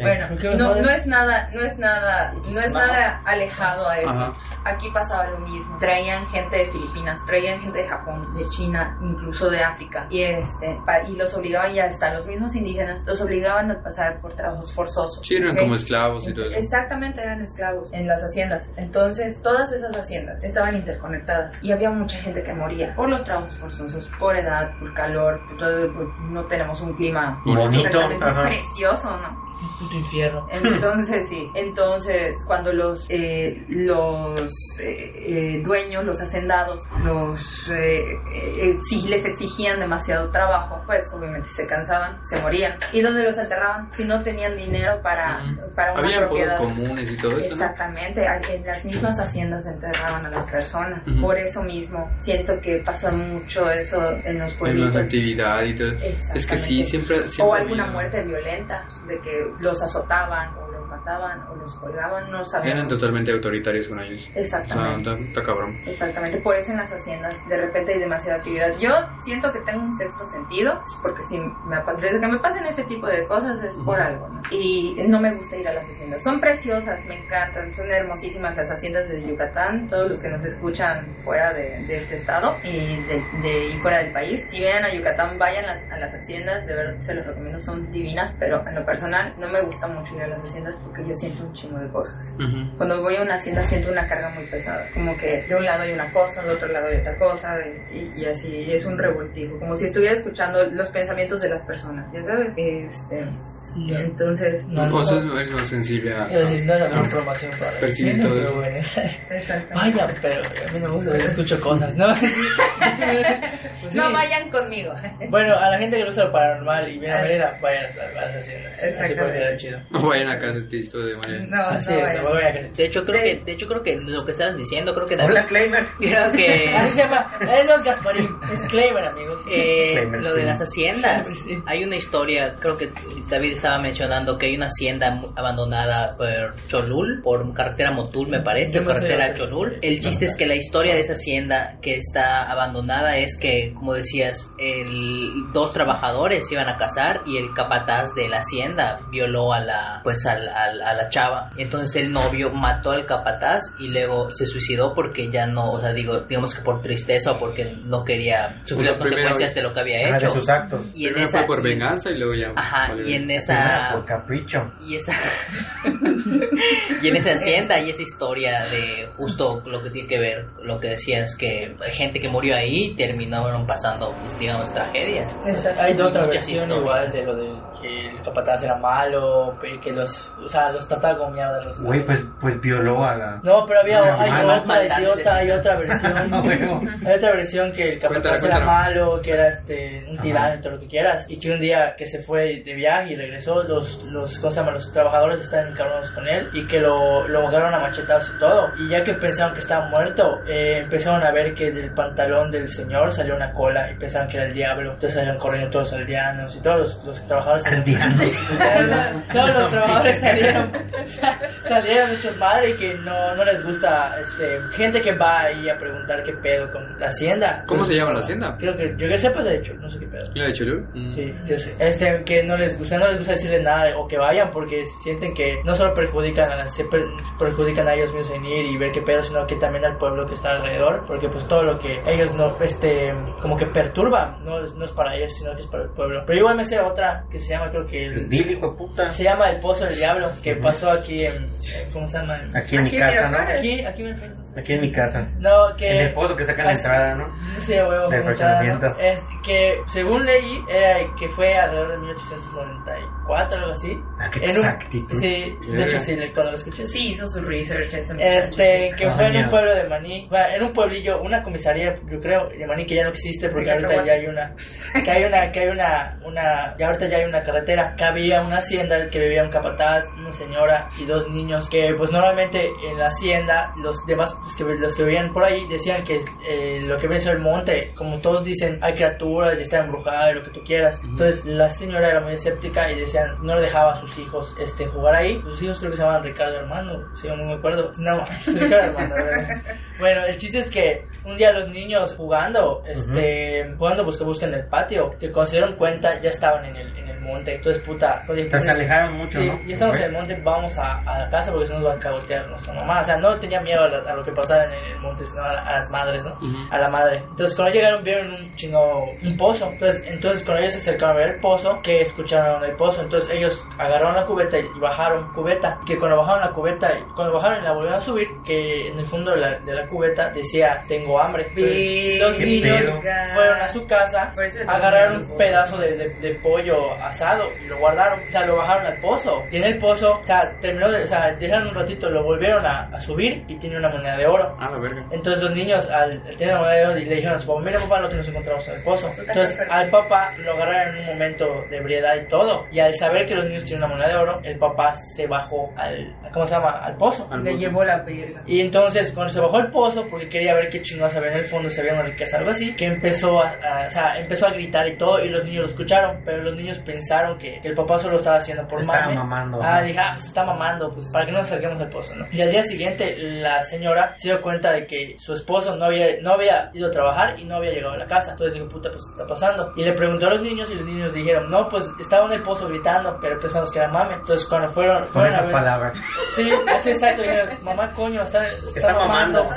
Bueno, ¿Por qué me no, es nada, no es nada, no es nada alejado a eso. Ajá. Aquí pasaba lo mismo. Traían gente de Filipinas, traían gente de Japón, de China, incluso de África. Y este, y los obligaban ya hasta los mismos indígenas, los obligaban a pasar por trabajos forzosos. Sí, como esclavos y todo eso. Exactamente, eran esclavos en las haciendas. Entonces, todas esas haciendas estaban interconectadas y había mucha gente que moría por los trabajos forzosos, por edad, por calor, por todo, por- no tenemos un clima Bonito, exactamente ajá. precioso, ¿no? Puto infierno. Entonces, sí, entonces cuando los, eh, los eh, eh, dueños, los hacendados, los eh, eh, exig- les exigían demasiado trabajo, pues obviamente se cansaban, se morían. ¿Y dónde los enterraban? Si no tenían dinero para, para una fosas propiedad. comunes y todo eso. Exactamente, en las mismas haciendas enterraban a las personas. Por eso mismo siento que pasa mucho eso en los En pueblitos. más actividad y todo. Es que sí, siempre... siempre O alguna había- muerte violenta, de que los azotaban mataban o los colgaban, no sabemos. Eran totalmente autoritarios con ellos. O sea, Exactamente. está, cabrón. Exactamente, por eso en las haciendas de repente hay demasiada actividad. Yo siento que tengo un sexto sentido, porque si me, desde que me pasan ese tipo de cosas es por Ujú. algo, ¿no? Y no me gusta ir a las haciendas. Son preciosas, me encantan, son hermosísimas las haciendas de Yucatán, todos los que nos escuchan fuera de, de este estado y, de, de- y fuera del país. Si vienen a Yucatán, vayan las- a las haciendas, de verdad se los recomiendo, son divinas, pero en lo personal no me gusta mucho ir a las haciendas porque yo siento un chingo de cosas. Cuando voy a una hacienda siento una carga muy pesada, como que de un lado hay una cosa, de otro lado hay otra cosa, y, y así, y es un revoltijo, como si estuviera escuchando los pensamientos de las personas, ya sabes. Este, No. entonces, No, no. es más sensible a... A decir, no era la información para percibir todo eso. bueno. Vaya, pero a mí no me gusta, yo escucho cosas, ¿no? Pues sí. No vayan conmigo. Bueno, a la gente que le gusta lo paranormal y viene a venir, vayan a las-. Así Exactamente. puede quedar chido. No vayan a casa disco de manera... No, Así no es, vayan. vayan a que De hecho, creo De- que, de hecho, creo que lo que estabas diciendo, creo que David, Hola, Claimer. creo que Así se llama. Él no es Gasparín, es Claimer, amigos. eh, Disclaimer, lo de sí. las haciendas, Sí. hay una historia, creo que David estaba mencionando que hay una hacienda abandonada por Cholul, por carretera Motul, me parece, no carretera Cholul. El chiste es que la historia de esa hacienda que está abandonada es que, como decías, el, dos trabajadores se iban a casar y el capataz de la hacienda violó a la, pues, al- al- a la chava. Entonces el novio mató al capataz y luego se suicidó porque ya no, o sea, digo, digamos que por tristeza o porque no quería sufrir las consecuencias primero- de lo que había Ajá, de hecho. sus actos. Y en esa, fue por venganza y luego ya... Ajá, vale, y en verga. Esa por capricho. y esa y en esa hacienda y esa historia de justo lo que tiene que ver lo que decías que gente que murió ahí terminaron pasando pues digamos tragedias Esa- hay otra versión historias. igual de lo de que el capataz era malo, que los, o sea, los trataba como mierda. Los, Güey, pues, pues violó a la... No, pero había Una hay otra idiota, hay otra versión. Huevo. hay otra versión que el capataz Cuéntala, era malo, que era este un tirano y todo lo que quieras. Y que un día que se fue de viaje y regresó, los, los, ¿cómo se llama? los trabajadores estaban encabronados con él y que lo, lo agarraron a machetazos y todo. Y ya que pensaron que estaba muerto, eh, empezaron a ver que del pantalón del señor salió una cola y pensaban que era el diablo. Entonces salieron corriendo todos los aldeanos y todos los, los trabajadores. Aldeanos. Todos los trabajadores salieron, salieron hechos madre y que no, no les gusta este gente que va ahí a preguntar qué pedo con la hacienda. ¿Cómo Pues, se llama la hacienda? Creo que yo que sepa de hecho, no sé qué pedo. ¿La de Cholú? Mm. Sí, yo sé. Este, que no les gusta, no les gusta decirles nada o que vayan porque sienten que no solo perjudican a, se per- perjudican a ellos mismos en ir y ver qué pedo, sino que también al pueblo que está alrededor, porque pues todo lo que ellos no, este, como que perturban, no, es- no es para ellos, sino que es para el pueblo. Pero igual me sé otra que se llama, creo que el- dile, hijo de puta. se llama El Pozo del Diablo, que pasó aquí en, ¿cómo se llama? Aquí en mi casa, ¿no? Aquí, aquí me parece. Aquí en mi casa. No, que... En el pozo que saca en la entrada, ¿no? Sí, huevo, Del entrada, ¿no? Es que, según leí, era que fue alrededor de 1894, algo así. Ah, qué En un- exactitud. Sí, de hecho sí, le- cuando lo escuché. Sí, hizo su research Este, que fue en un pueblo de Maní, bueno, en un pueblillo, una comisaría, yo creo, de Maní que ya no existe porque ahorita ya hay una, que hay una, que hay una, una, ya ahorita ya hay una carretera, que había una hacienda que vivía un capataz, una señora y dos niños, que pues normalmente en la hacienda, los demás, pues, que, los que vivían por ahí decían que eh, lo que ves el monte, como todos dicen, hay criaturas y está embrujada y lo que tú quieras. Entonces la señora era muy escéptica y decían, no le dejaba a sus hijos este, jugar ahí. Sus hijos creo que se llamaban Ricardo Hermano, si no me acuerdo. No, Ricardo Hermano. Bueno, el chiste es que un día los niños jugando, este, jugando busca busca en el patio, que cuando se dieron cuenta ya estaban en el, en el monte. Entonces, puta, pues, Entonces se alejaron mucho, Sí, ¿no? y estamos Ok. en el monte, vamos a, a la casa porque si no nos va a cagotear nuestra mamá. O sea, no tenía miedo a, la- a lo que pasara en el monte, sino a, la- a las madres, ¿no? Ujú. A la madre. Entonces, cuando llegaron, vieron un chingo, un pozo. Entonces, entonces cuando ellos se acercaron a ver el pozo, que escucharon el pozo. Entonces, ellos agarraron la cubeta y bajaron cubeta. Que cuando bajaron la cubeta, cuando bajaron y la volvieron a subir, que en el fondo de la, de la cubeta decía, tengo hambre. Entonces, los ¿Qué niños pedo? fueron a su casa, agarraron un pedazo de, de- de pollo asado y lo guardaron, o sea, lo bajaron al pozo. Y en el pozo, o sea, terminó de, o sea, dejaron un ratito, lo volvieron a, a subir y tiene una moneda de oro. Ah, la verga. Entonces los niños al, al tener la moneda de oro le dijeron a su papá, mira papá lo que nos encontramos en el pozo. Entonces al papá lo agarraron en un momento de ebriedad y todo. Y al saber que los niños tienen una moneda de oro, el papá se bajó al, ¿cómo se llama? Al pozo. Al Le llevó la verga. Y entonces, cuando se bajó el pozo, porque quería ver qué chingados había en el fondo, si había una riqueza, algo así, que empezó a, a- o sea, empezó a gritar y todo, y los niños lo escucharon, pero los niños pensaron que, que el papá solo estaba haciendo por Estaba mame. mamando. Ah, ¿no? dije, ah, se está mamando, pues para que no nos acerquemos al pozo, ¿no? Y al día siguiente, la señora se dio cuenta de que su esposo no había, no había ido a trabajar y no había llegado a la casa. Entonces dijo, puta, pues, ¿qué está pasando? Y le preguntó a los niños y los niños dijeron, no, pues estaba en el pozo gritando, pero pensamos que era mame. Entonces, cuando fueron, Con fueron a ver- palabras. Sí, así exacto. Mamá, coño, está, está, Está mamando.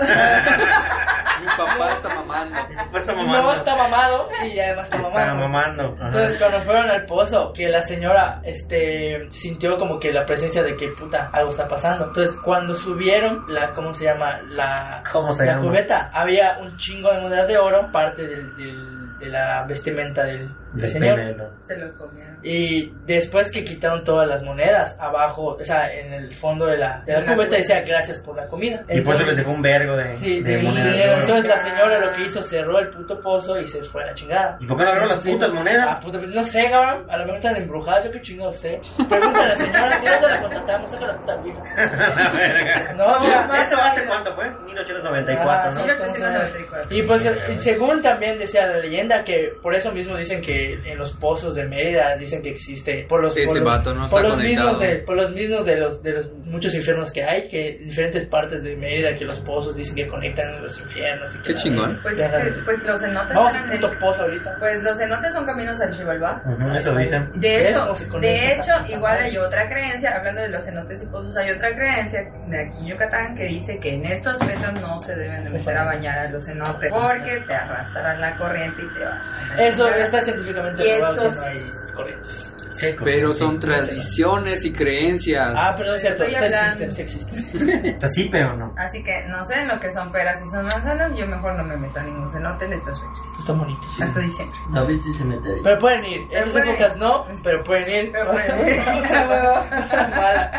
Mi papá está mamando. Pues está No, mamando. está mamado y además está, Está mamando. Entonces cuando fueron al pozo, que la señora este sintió como que la presencia de que puta, algo está pasando. Entonces cuando subieron la, ¿cómo se llama? La, ¿Cómo se la llama? cubeta, había un chingo de monedas de oro, parte del, del- de la vestimenta del, Se lo comieron. Y después que quitaron todas las monedas, abajo, o sea, en el fondo de la, de la cubeta decía gracias por la comida. Y por eso les dejó un vergo de, Sí, de de monedas. Entonces la señora lo que hizo cerró el puto pozo y se fue a la chingada. ¿Y por qué no agarró las putas Ah, monedas? puta, no sé, cabrón. A lo mejor están embrujadas. Yo qué chingo sé. Pregúntale a la señora. Si no te la contratamos, saca la puta vieja. No, o sea, ¿Eso hace cuánto fue? 1894, Ah, ¿no? sí. 1894. Y pues según también decía la leyenda que por eso mismo dicen que en los pozos de Mérida dicen que existe por los Ese por los, vato no por está los mismos de por los mismos de los de los muchos infiernos que hay que en diferentes partes de Mérida que los pozos dicen que conectan los infiernos y que Qué chingón. Pues, pues, pues los cenotes Vamos eran pozo ahorita. Pues los cenotes son caminos al. Ujú, Eso dicen. De ¿Ves hecho, de hecho, igual hay otra creencia, hablando de los cenotes y pozos, hay otra creencia de aquí en Yucatán que dice que en estas fechas no se deben de meter a bañar a los cenotes porque te arrastrarán la corriente y te vas a Eso está científicamente Y que no hay corrientes. Pero sí. son tradiciones y creencias. Ah, pero no es cierto. Existen, sí existen. Sea, sí, pero no. Así que no sé lo que son peras y son manzanas. Yo mejor no me meto a ningún cenote en estas fechas. Está bonito. sí. Hasta diciembre. David sí se mete ahí. Pero pueden ir. Pero Estas pueden épocas ir. no, pero pueden ir. Pero pueden ir. A.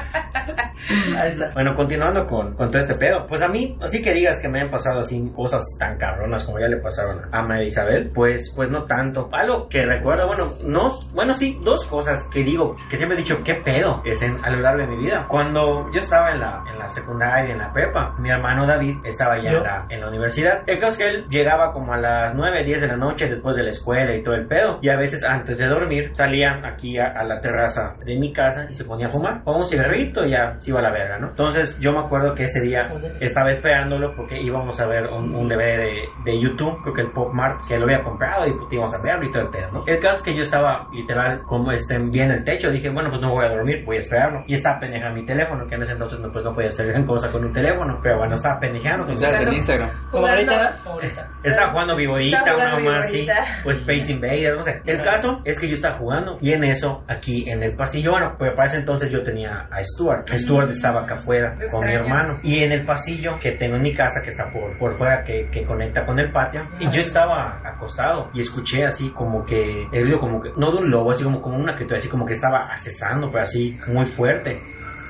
Ahí está. Bueno, continuando con, con todo este pedo, pues a mí, así que digas que me han pasado así cosas tan cabronas como ya le pasaron a María Isabel, pues, pues no tanto. Algo que recuerdo, bueno, no, bueno, sí, dos cosas que digo, que siempre he dicho, ¿qué pedo? Es en, a lo largo de mi vida. Cuando yo estaba en la, en la secundaria, en la prepa, mi hermano David estaba ya en la, en la universidad. El caso es que él llegaba como a las 9, 10 de la noche después de la escuela y todo el pedo. Y a veces antes de dormir salía aquí a, a la terraza de mi casa y se ponía a fumar. O un cigarrito y ya se iba a la verga, ¿no? Entonces yo me acuerdo que ese día estaba esperándolo porque íbamos a ver un, un DVD de, de YouTube, creo que el Pop Mart, que lo había comprado y pues, íbamos a verlo y todo el pedo, ¿no? El caso es que yo estaba literal como este, bien en el techo, dije, bueno, pues no voy a dormir, voy a esperarlo. Y estaba pendejando mi teléfono, que en ese entonces no, pues, no podía hacer gran cosa con un teléfono, pero bueno, estaba pendejando. con mi Estás en. Instagram. Como ahorita, ahorita. estaba jugando Estaba una más así, o Space Invaders, no sé. El caso es que yo estaba jugando y en eso, aquí en el pasillo, bueno, pues para ese entonces yo tenía a Stuart. Stuart estaba acá afuera Lo con mi extraño. hermano. Y en el pasillo que tengo en mi casa, que está por, por fuera, que, que conecta con el patio, y yo estaba acostado y escuché así como que, el ruido como que, no de un lobo, así como, como una criatura, así como que estaba accesando, pero así muy fuerte.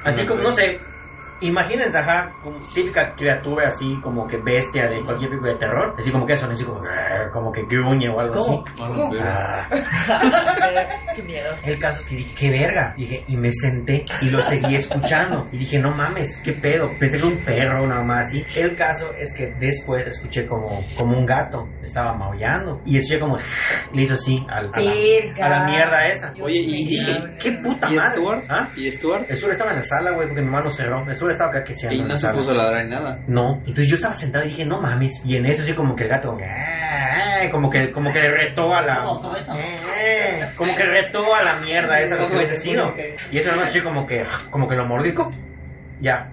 Así como, no sé, Imagínense, ajá, como típica criatura así como que bestia de cualquier película de terror, así como que son así como, como que gruñe o algo ¿Cómo? así. Pero- Ah, Qué miedo. el caso es que dije, qué verga, dije, y me senté y lo seguí escuchando y dije, no mames, qué pedo, pensé que un perro nada más así. El caso es que después escuché como, como un gato estaba maullando y escuché como, le hizo así al- a, la, a la mierda esa. Oye, y- dije, qué puta ¿Y madre. Stuart? ¿Ah? ¿Y Stuart? Sur estaba en la sala, güey, porque mi hermano cerró. El sur estaba acá que Y no se puso a ladrar ni nada. No, entonces yo estaba sentado y dije, no mames. Y en eso sí como que el gato, "Ah", como que, como que le retó a la... "Ah", Como que retó a la mierda esa que hubiese sido. Y eso no así como que, como que lo mordí. Ya,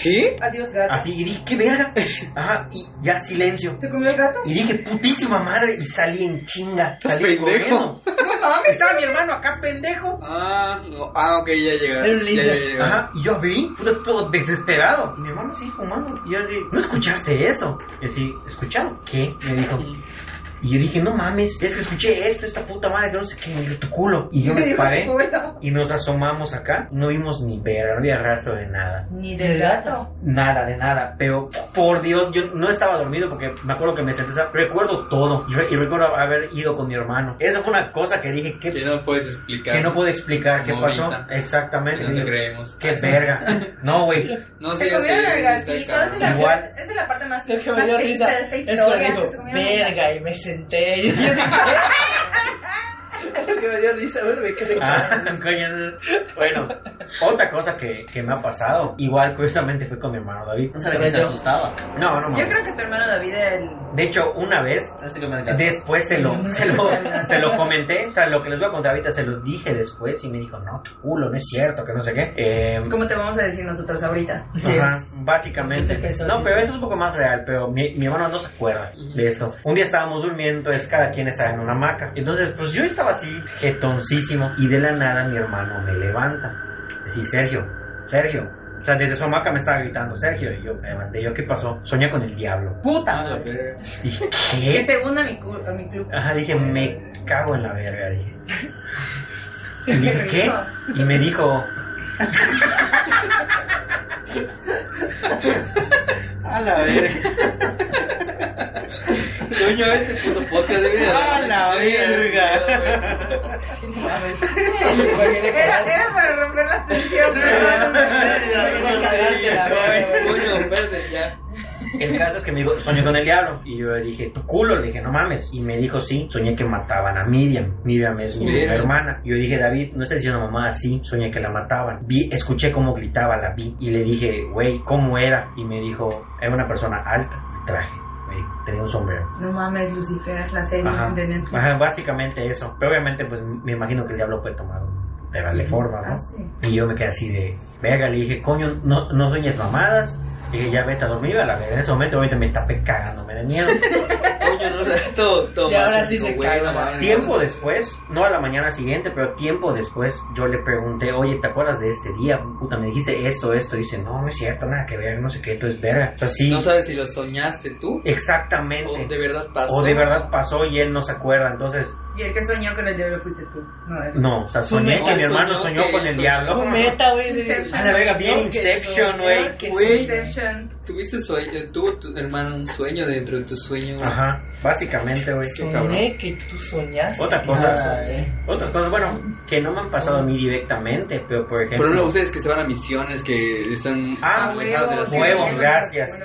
¿Qué? Adiós, gato. así, y dije, qué verga. Ajá, y ya silencio. ¿Se comió el gato? Y dije, putísima madre, y salí en chinga. ¿Estás Salí pendejo? corriendo. Mames. Estaba mi hermano acá, pendejo. Ah, no. ah, ok, ya llegaron. Ya, ya. Ajá, y yo abrí, puta, todo desesperado. Y mi hermano sí fumando. Y yo dije, ¿no escuchaste eso? Y así, ¿escucharon? ¿Qué? Me dijo. Y yo dije, no mames, es que escuché esto, esta puta madre, que no sé qué, me tu culo. Y yo me paré y nos asomamos acá. No vimos ni verga, no había rastro de nada. Ni del gato. Nada, de nada. Pero, por Dios, yo no estaba dormido porque me acuerdo que me senté, o sea, recuerdo todo. Y, re- y recuerdo haber ido con mi hermano. Esa fue una cosa que dije, que, Que no puedes explicar. que no puedo explicar qué pasó. Exactamente. Que no te creemos. Qué verga. No, güey. No Se sé, comieron el está gatito. Esa es, la, Igual. esa es la parte más, Lo que me más dio triste risa de esta historia. se comieron verga, y me senté. Y yo Lo que me dio risa, güey, me quedé Ah, coño. Bueno, otra cosa que, que me ha pasado, igual curiosamente fue con mi hermano David. No sabía que te asustaba. No, no, Yo creo que tu hermano David era el. De hecho, una vez, Así que me encanta. después se lo, se lo, se lo comenté, o sea, lo que les voy a contar ahorita se los dije después y me dijo, no, tu culo, no es cierto, que no sé qué. Eh, ¿Cómo te vamos a decir nosotros ahorita? Sí, Ajá, es- básicamente. Pensaba No, así. pero eso es un poco más real, pero mi, mi hermano no se acuerda de esto. Un día estábamos durmiendo, entonces cada quien estaba en una hamaca. Entonces, pues yo estaba así, jetoncísimo, y de la nada mi hermano me levanta. Así, Sergio, Sergio. O sea, desde su hamaca me estaba gritando, Sergio, y yo me levanté. Yo, ¿qué pasó? Soñé con el diablo. Puta. Ah. Dije, Que ¿qué? se una a mi, a mi club. Ajá, dije, me cago en la verga, dije. Y Qué dije, ¿qué? Y me dijo... A la verga. Coño, este puto podcast debería A la verga. No mames. Era, era para romper la tensión, perdón. Coño, espérate, ya. El caso es que me dijo, soñé con el diablo. Y yo le dije, tu culo. Le dije, no mames. Y me dijo, sí, soñé que mataban a Miriam. Miriam es mi hermana. Y yo dije, David, no estás diciendo mamá así. Soñé que la mataban. Vi, escuché cómo gritaba, la vi. Y le dije, güey, ¿cómo era? Y me dijo, era una persona alta, de traje. Tenía un sombrero. No mames, Lucifer, la serie Ajá. de Netflix. Ajá, básicamente eso. Pero obviamente, pues me imagino que el diablo puede tomar de darle formas, ¿no? Ah, sí. Y yo me quedé así de, verga, le dije, coño, no, no sueñes mamadas. Y dije, ya vete a dormir a la verga. En ese momento, ahorita me tapé cagándome de miedo. Coño, no sé, todo, todo Y ahora sí se no man. mames. Tiempo después, no a la mañana siguiente, pero tiempo después, yo le pregunté, oye, ¿te acuerdas de este día? Puta, me dijiste esto, esto. Y dice, no, no es cierto, nada que ver, no sé qué, esto es verga. O sea, sí, No sabes si lo soñaste tú exactamente. o de verdad pasó. O de verdad pasó y él no se acuerda. Entonces, Y el que soñó con el diablo fuiste tú. No, no, o sea, soñé que mi hermano soñó con el diablo. Un meta, güey. A la verga, bien Inception, Güey. Inception. Tuviste sueño, tuvo tu hermano un sueño dentro de tu sueño. Ajá, básicamente, güey. Soñé que tú soñaste. Otra cosa, soñé. otras cosas, bueno, que no me han pasado a mí directamente, pero por Por ejemplo, ejemplo, ustedes que se van a misiones, que están Ah, alejados de gracias.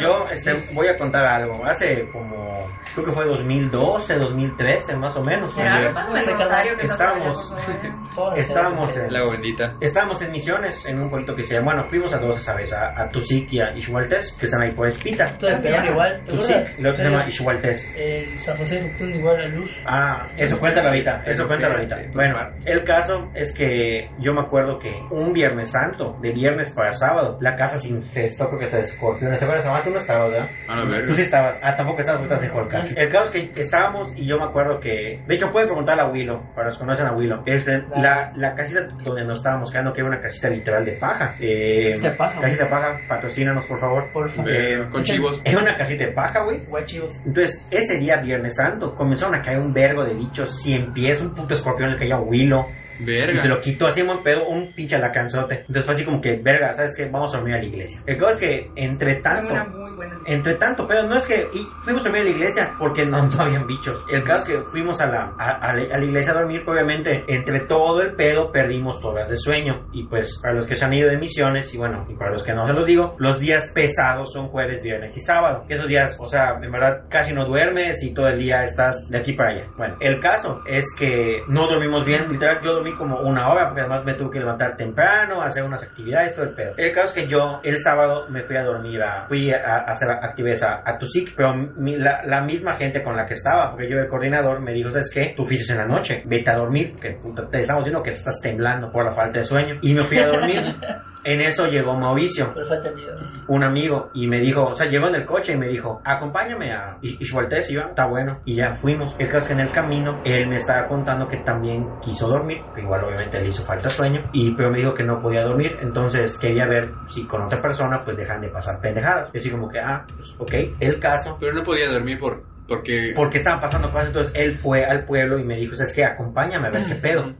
yo este, voy a contar algo. Hace como, creo que fue 2012, 2013, más o menos. Era rosario que Estábamos- Estábamos en- La bendita. Estábamos en misiones en un pueblito que se llama, bueno, fuimos a dos esa vez, a, a Tusic y Ixhualtes, que están ahí por Espita. Todo el Perón igual. ¿Te acuerdas? Y luego se llama Ixhualtes. El San José de Jucún igual a luz. Ah, eso cuéntalo ahorita, eso cuéntalo ahorita. Bueno, el caso es que yo me acuerdo que un Viernes Santo, de viernes para sábado, la casa se infestó, creo que se de escorpiones. ¿Se acuerdas? Ah, tú no estabas, ¿verdad? A la verga. Tú sí estabas. Ah, tampoco estabas, tú estabas en Holcat. El caso es que estábamos y yo me acuerdo que... De hecho, pueden preguntar a Willow, para los que conocen a Willow. Es de- la, la casita donde nos estábamos quedando, que era una casita literal de paja. Eh, Casita de paja, Casita de paja, patrocínanos, por favor. Por favor. Eh, Con chivos. Era una casita de paja, güey. Guachivos. Entonces, ese día, Viernes Santo, comenzaron a caer un vergo de bichos, 100 pies, un puto escorpión le caía a Willow. Y se Verga. lo quitó así en buen pedo, un pinche alacanzote. Entonces fue así como que, verga, ¿sabes qué? Vamos a dormir a la iglesia. El caso es que, entre tanto... una muy buena Entre tanto, pero no es que y fuimos a dormir a la iglesia porque no, no habían bichos. El caso es que fuimos a la, a, a la, a la iglesia a dormir, obviamente entre todo el pedo perdimos horas de sueño. Y pues para los que se han ido de misiones, y bueno, y para los que no se los digo, los días pesados son jueves, viernes y sábado. Esos días, o sea, en verdad casi no duermes y todo el día estás de aquí para allá. Bueno, el caso es que no dormimos bien, literal, yo dormí como una hora porque además me tuve que levantar temprano, hacer unas actividades, todo el pedo. El caso es que yo el sábado me fui a dormir, a, fui a, a hacer actividades a, a Tusic, pero mi- la, la misma gente con la que estaba, porque yo el coordinador me dijo, ¿sabes qué? Tú fuiste en la noche, vete a dormir, que te estamos diciendo que estás temblando por la falta de sueño. Y me fui a dormir. en eso llegó Mauricio un amigo y me dijo, o sea, llegó en el coche y me dijo, acompáñame a Ixhualtés y yo, está bueno. Y ya fuimos. El caso es que en el camino él me estaba contando que también quiso dormir, igual obviamente le hizo falta sueño, y pero me dijo que no podía dormir, entonces quería ver si con otra persona pues dejan de pasar pendejadas. Y así como que, ah, pues ok, el caso. Pero no podía dormir por, porque... Porque estaban pasando cosas, entonces él fue al pueblo y me dijo, es que acompáñame a ver qué pedo.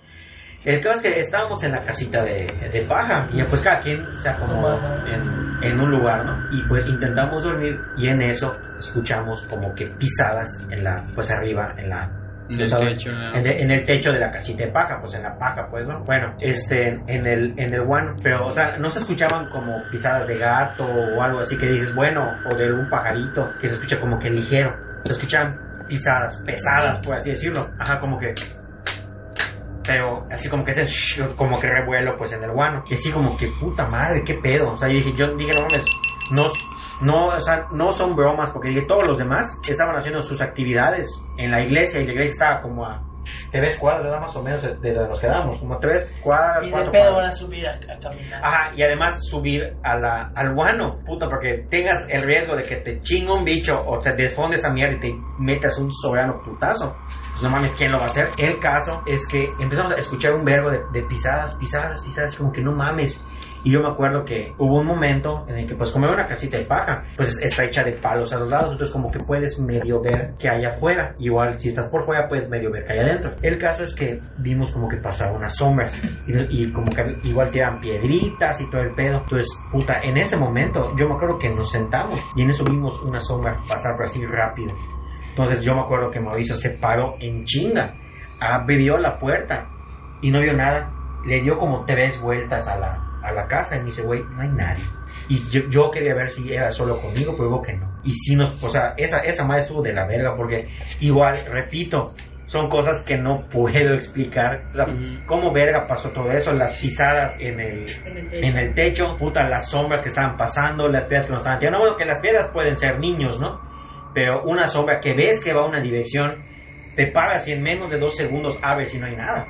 El caso es que estábamos en la casita de, de paja y pues cada quien se acomodó en, en un lugar, ¿no? Y pues intentamos dormir y en eso escuchamos como que pisadas en la, pues arriba, en la... En el ¿sabes? techo, la- En, el, en el techo de la casita de paja, pues en la paja, pues, ¿no? Bueno, este, en el, en el guano, pero, o sea, no se escuchaban como pisadas de gato o algo así que dices, bueno, o de algún pajarito que se escucha como que ligero. Se escuchaban pisadas pesadas, por así decirlo. Ajá, como que pero así como que ese como que revuelo pues en el guano y así como que puta madre qué pedo o sea yo dije yo dije no mames no no o sea no son bromas porque dije todos los demás estaban haciendo sus actividades en la iglesia y la iglesia estaba como a tres cuadras más o menos de, de donde nos quedamos como tres cuadras Y de pedo van a subir a, a caminar. Ajá, y además subir a la, al guano, puta, porque tengas el riesgo de que te chinga un bicho o se desfonde esa mierda y te metas un soberano putazo. Pues no mames, ¿quién lo va a hacer? El caso es que empezamos a escuchar un verbo de, de pisadas, pisadas, pisadas, como que no mames. Y yo me acuerdo que hubo un momento en el que, pues, como era una casita de paja, pues está hecha de palos a los lados, entonces como que puedes medio ver que hay afuera. Igual, si estás por fuera, puedes medio ver que hay adentro. El caso es que vimos como que pasaban unas sombras y, y como que igual tiran piedritas y todo el pedo. Entonces, puta, en ese momento yo me acuerdo que nos sentamos y en eso vimos una sombra pasar por así rápido. Entonces yo me acuerdo que Mauricio se paró en chinga, abrió la puerta y no vio nada. Le dio como tres vueltas a la, a la casa y me dice, güey, no hay nadie. Y yo, yo quería ver si era solo conmigo, pero digo que no. Y sí nos, o sea, esa, esa madre estuvo de la verga porque igual, repito, son cosas que no puedo explicar. O sea, Ujú. ¿Cómo verga pasó todo eso? Las pisadas en el, En el techo. en el techo, puta, las sombras que estaban pasando, las piedras que nos estaban tirando. Bueno, que las piedras pueden ser niños, ¿no? Pero una sombra que ves que va a una dirección, te paras y en menos de dos segundos abres y no hay nada.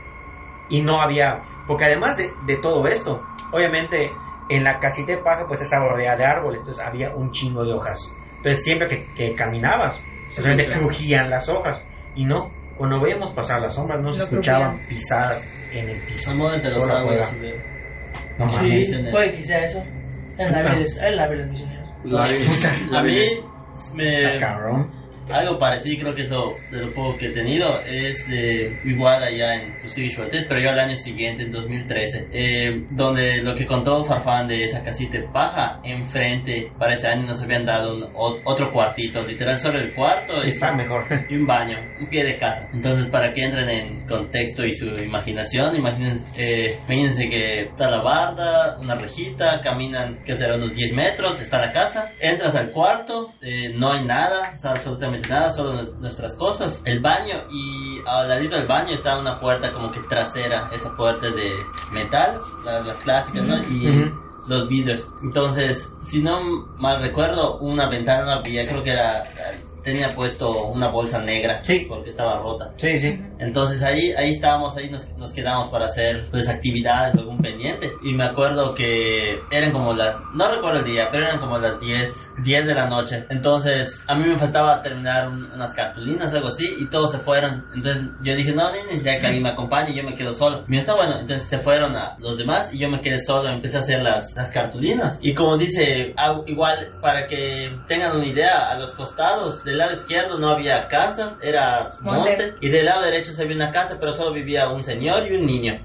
Y no había, porque además de, de todo esto, obviamente En la casita de paja, pues estaba rodeada de árboles, entonces había un chingo de hojas. Entonces siempre que, que caminabas, solamente claro. crujían las hojas. Y no, cuando veíamos pasar las sombras, no se escuchaban crujían. pisadas en el piso. Entre los árboles. No Sí. mames. Sí, puede que sea eso. En la Puta. vida es- en la vida es misionero. La, la A mí vez- Está me, cabrón. Algo parecido, creo que eso de lo poco que he tenido, es de igual allá en Suertes, pero yo al año siguiente, en 2013, eh, donde lo que contó Farfán de esa casita de paja, enfrente, para ese año nos habían dado un- otro cuartito, literal, solo el cuarto y, Está mejor. y un baño, un pie de casa. Entonces, para que entren en contexto y su imaginación, imagínense, eh, imagínense que está la barda, una rejita, caminan, que será unos 10 metros, está la casa, entras al cuarto, eh, no hay nada, o sea, absolutamente nada, solo nues- nuestras cosas, el baño y al ladito del baño está una puerta como que trasera, esa puerta de metal, las, las clásicas, ¿no? Y los vidrios. Entonces, si no mal recuerdo, una ventana no había, creo que era, tenía puesto una bolsa negra, Sí. porque estaba rota. Sí, sí. Entonces ahí, ahí estábamos, ahí nos, nos quedamos para hacer pues actividades algún pendiente. Y me acuerdo que eran como las, no recuerdo el día, pero eran como las 10, 10 de la noche. Entonces a mí me faltaba terminar un- unas cartulinas, algo así, y todos se fueron. Entonces yo dije, no, ni necesidad que alguien me acompañe, yo me quedo solo. Y está bueno, entonces se fueron a los demás y yo me quedé solo, empecé a hacer las, las cartulinas. Y como dice, ah, igual para que tengan una idea, a los costados, del lado izquierdo no había casa, era Monte. monte. Y del lado derecho se veía una casa, pero solo vivía un señor y un niño.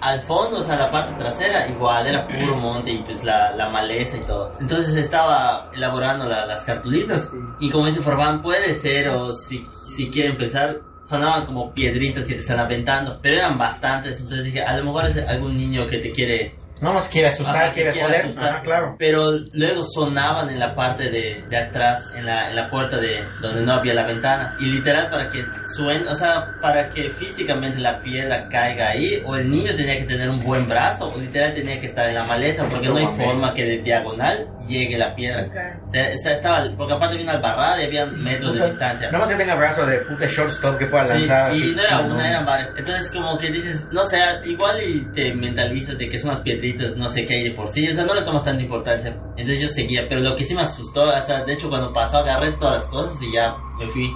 Al fondo, o sea, la parte trasera, igual, era puro monte y pues la, la maleza y todo. Entonces estaba elaborando la- las cartulinas. Y como dice Forban, puede ser, o si, si quiere empezar, sonaban como piedritas que te están aventando. Pero eran bastantes, entonces dije, a lo mejor es algún niño que te quiere No más quiere asustar, Ajá, que quiere quiere joder. asustar. Ajá, claro. pero luego sonaban en la parte de, de atrás, en la, en la puerta de donde no había la ventana. Y literal para que suene, o sea, para que físicamente la piedra caiga ahí, o el niño tenía que tener un buen brazo, o literal tenía que estar en la maleza, porque no hay forma que de diagonal llegue la piedra. Claro. O sea, estaba, porque aparte había una albarrada y había metros de distancia. No más que tenga brazo de puta shortstop que pueda Sí, lanzar. y así, no era una, eran varias. Entonces, como que dices, no sé, igual y te mentalizas de que son unas no sé qué hay de por sí. O sea, no le tomas tanta importancia. Entonces yo seguía, pero lo que sí me asustó, o sea, de hecho, cuando pasó, agarré todas las cosas y ya me fui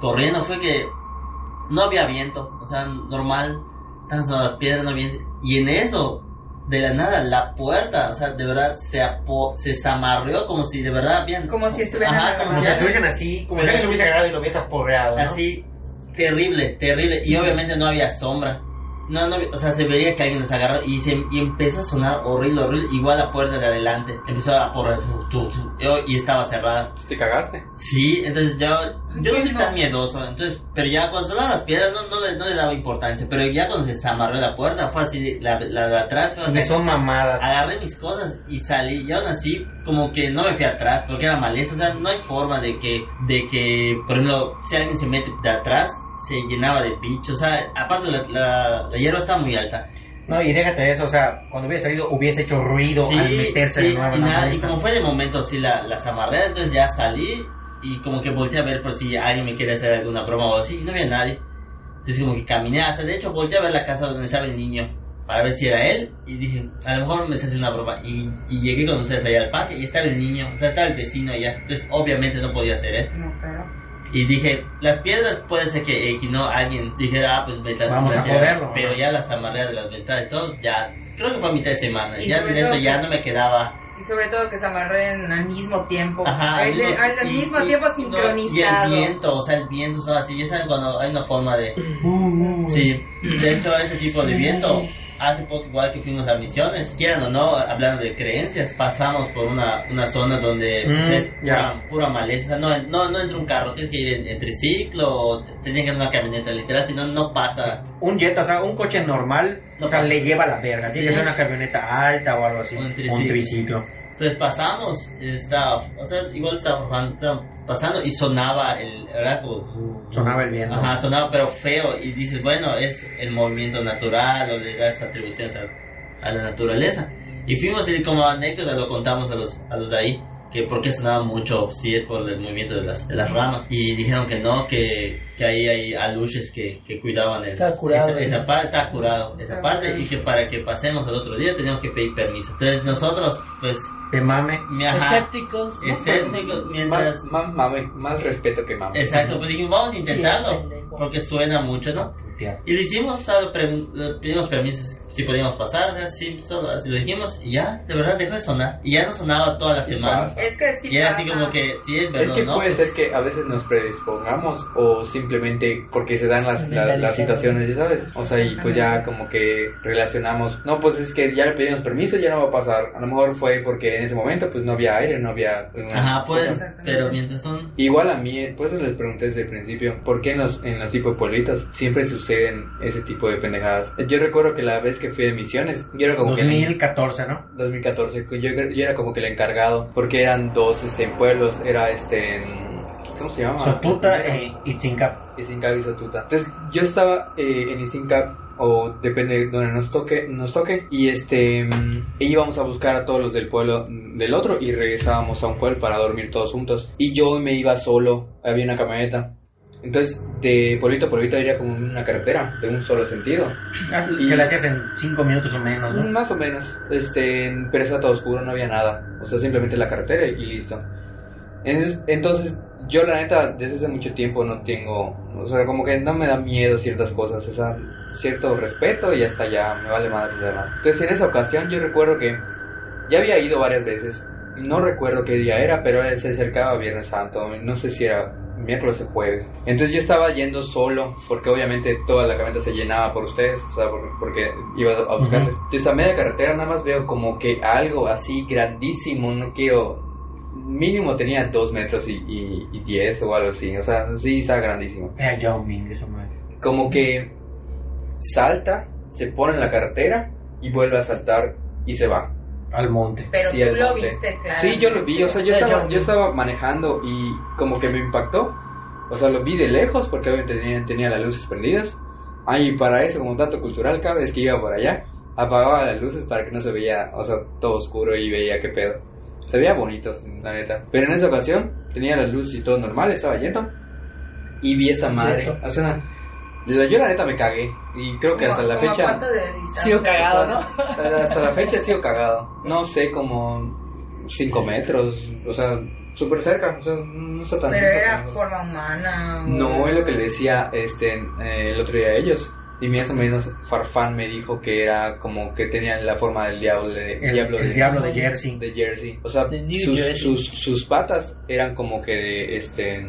corriendo. Fue que no había viento, o sea, normal, estaban solo las piedras, no había viento. Y en eso, de la nada, la puerta, o sea, de verdad se, apo se zamarreó como si de verdad habían. Como si estuvieran Ajá. Como si estuviesen así, como si alguien lo así- hubiese agarrado y lo hubiese aporreado. ¿no? Así, terrible, terrible. Y obviamente no había sombra. No, no, o sea, se vería que alguien nos agarró y, se, y empezó a sonar horrible, horrible. Igual la puerta de adelante empezó a porrar tu, tu, tu, yo- y estaba cerrada. ¿Te cagaste? Sí, entonces yo, yo no soy tan miedoso. Entonces, pero ya cuando sonaban las piedras no, no, le, no le daba importancia. Pero ya cuando se amarró la puerta, fue así, la, la de atrás fue así. son mamadas. Agarré mis cosas y salí y aún así como que no me fui atrás porque era maleza, o sea, no hay forma de que, de que, por ejemplo, si alguien se mete de atrás, se llenaba de bichos, o sea, aparte la, la, la hierba estaba muy alta. No, y déjate de eso, o sea, cuando hubiese salido hubiese hecho ruido al meterse sí, de nuevo y, nada, y como fue de momento así la, las amarré, entonces ya salí y como que volteé a ver por si alguien me quiere hacer alguna broma o así, y no había nadie. Entonces como que caminé hasta, de hecho volteé a ver la casa donde estaba el niño para ver si era él y dije, a lo mejor me hace una broma y, y llegué con ustedes allá al parque y estaba el niño, o sea, estaba el vecino allá, entonces obviamente no podía ser él. No, claro. Y dije, las piedras puede ser que X, ¿no? Alguien dijera, ah, pues me las- Vamos a joderlo, Pero ya las amarré de las ventanas y todo, ya, creo que fue a mitad de semana. Y Ya de eso ya que- no me quedaba. Y sobre todo que se amarren al mismo tiempo. Ajá, al, mismo- al- al y- mismo y- tiempo no, sincronizado. y el viento, o sea, el viento son así, ya saben cuando hay una forma de... Uh, Sí, dentro de ese tipo de viento. Hace poco, igual que fuimos a misiones, quieran o no, hablando de creencias, pasamos por una, una zona donde pues, Mm, es ya. pura, pura maleza. No, no, no entra un carro, tienes que ir en, en triciclo o tenía que ir en una camioneta literal, si no, no pasa. Un jet, o sea, un coche normal, No o sea, pasa. le lleva la verga. Tiene que ser una camioneta alta o algo así. Un Un triciclo. Entonces pasamos, estaba, o sea, igual estaba, estaba pasando y sonaba el, ¿verdad? Como, Sonaba el viento. Ajá, sonaba pero feo y dices, bueno, es el movimiento natural o le das atribuciones a, a la naturaleza. Y fuimos y como anécdota lo contamos a los, a los de ahí. que por qué sonaba mucho, si es por el movimiento de las, de las ramas. Y dijeron que no, que, que ahí hay aluches que, que cuidaban el- Estaba curado, esa, esa parte, estaba curado, esa Ah, parte, y que para que pasemos al otro día teníamos que pedir permiso. Entonces nosotros, pues, De mame. Escépticos. escépticos, mientras... Más, más, mame- más respeto que mame. Exacto, pues dijimos, vamos a intentarlo. Porque suena mucho, ¿no? Y lo hicimos, le pedimos permiso si podíamos pasar, o sea, sí, solo así lo dijimos, y ya, de verdad dejó de sonar. Y ya no sonaba toda la Sí semana. pasa. Es que sí y era así pasa. como que, sí, es Es verdad, que ¿no? puede Pues, ser que a veces nos predispongamos o simplemente porque se dan las, la- las situaciones, ya sabes. O sea, y pues ya como que relacionamos, no, pues es que ya le pedimos permiso, ya no va a pasar. A lo mejor fue porque en ese momento pues no había aire, no había... pues, una- Ajá, pues, pero mientras son... Igual a mí, por eso les pregunté desde el principio, ¿por qué en los, en los tipos de pueblitos siempre suceden ese tipo de pendejadas? Yo recuerdo que la vez que fui de misiones, yo era como que... 2014, ¿no? 2014, yo, yo era como que el encargado, porque eran dos este, pueblos, era este... en- ¿Cómo se llama? Sotuta e Itzincap. Isincab y Sotuta. Entonces, yo estaba eh, en Isincab, o depende de donde nos toque, nos toque, y este, mm, íbamos a buscar a todos los del pueblo mm, del otro y regresábamos a un pueblo para dormir todos juntos. Y yo me iba solo, había una camioneta. Entonces, de pueblito a pueblito era como una carretera, de un solo sentido. Que la hacías en 5 minutos o menos, ¿no? Más o menos. Este, pero estaba todo oscuro, no había nada. O sea, simplemente la carretera y listo. En- Entonces, yo la neta, desde hace mucho tiempo no tengo, o sea, como que no me da miedo ciertas cosas, o sea, cierto respeto y hasta ya me vale madre lo demás. Entonces, en esa ocasión yo recuerdo que ya había ido varias veces, no recuerdo qué día era, pero se acercaba Viernes Santo, no sé si era miércoles o jueves. Entonces yo estaba yendo solo, porque obviamente toda la camioneta se llenaba por ustedes, o sea, por- porque iba a buscarles. Entonces a media carretera nada más veo como que algo así grandísimo, no quiero... Mínimo tenía dos metros y, y, y diez o algo así, o sea, sí estaba grandísimo. Era Ming, eso madre. Como que salta, se pone en la carretera y vuelve a saltar y se va. Al monte. Pero Sí, tú al lo monte. viste, claro. Sí, yo lo vi, o sea, yo estaba, yo estaba manejando y como que me impactó. O sea, lo vi de lejos porque obviamente tenía, tenía las luces prendidas. Ah, y para eso, como dato cultural, cada vez que iba por allá, apagaba las luces para que no se veía, o sea, todo oscuro y veía qué pedo. Se veía bonito, la neta. Pero en esa ocasión tenía las luces y todo normal, estaba yendo. Y vi esa madre. Cierto. O sea, yo la neta me cagué. Y creo que hasta la ¿Cómo a fecha... cuánto de distancia? Sigo cagado, ¿no? Hasta la fecha he sido cagado. No sé, como 5 metros. O sea, súper cerca. O sea, no está tan Pero era forma humana. o- No, es lo que le decía este, eh, el otro día a ellos. Y más o menos Farfán me dijo que era como que tenían la forma del diablo de, El, diablo el de, diablo de Jersey. de Jersey. O sea, sus, Jersey. sus, sus patas eran como que de este.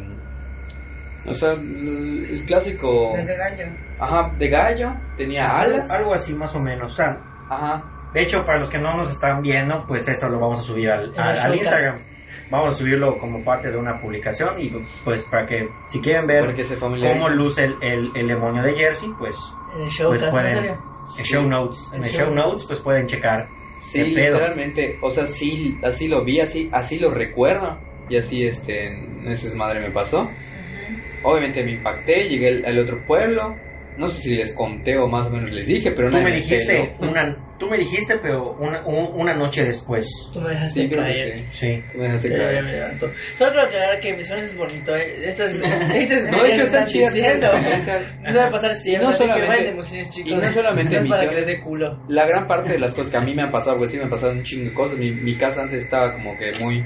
O sea, el el clásico. De gallo. Ajá, de gallo. Tenía alas. Algo así más o menos. O sea, Ajá. de hecho, para los que no nos están viendo, pues eso lo vamos a subir al, al- el. Instagram. Vamos a subirlo como parte de una publicación y pues para que si quieren ver se cómo luce el, el, el demonio de Jersey, pues En el show, Pues ¿en pueden- en show notes, en El el show show notes notes. pues pueden checar. Sí, literalmente, o sea, sí, así lo vi, así, así lo recuerdo y así, este, esa es madre me pasó. Obviamente me impacté, llegué al, al otro pueblo, no sé si les conté o más o menos les dije, pero Tú me dijiste una, tú me dijiste, pero una, un- una noche después. Tú me dejaste Sí, que caer. sí. Sí. Tú me dejaste ya caer. me levanto. Solo quiero aclarar que Misiones es bonito, ¿eh? Estas, estas No, de hecho están chidas experiencias. Eso va a pasar siempre, no que solamente- de emociones, chicos. y no solamente No que Misiones. dé culo. La gran parte de las cosas que a mí me han pasado, pues sí me han pasado un chingo de cosas. Mi, mi casa antes estaba como que muy,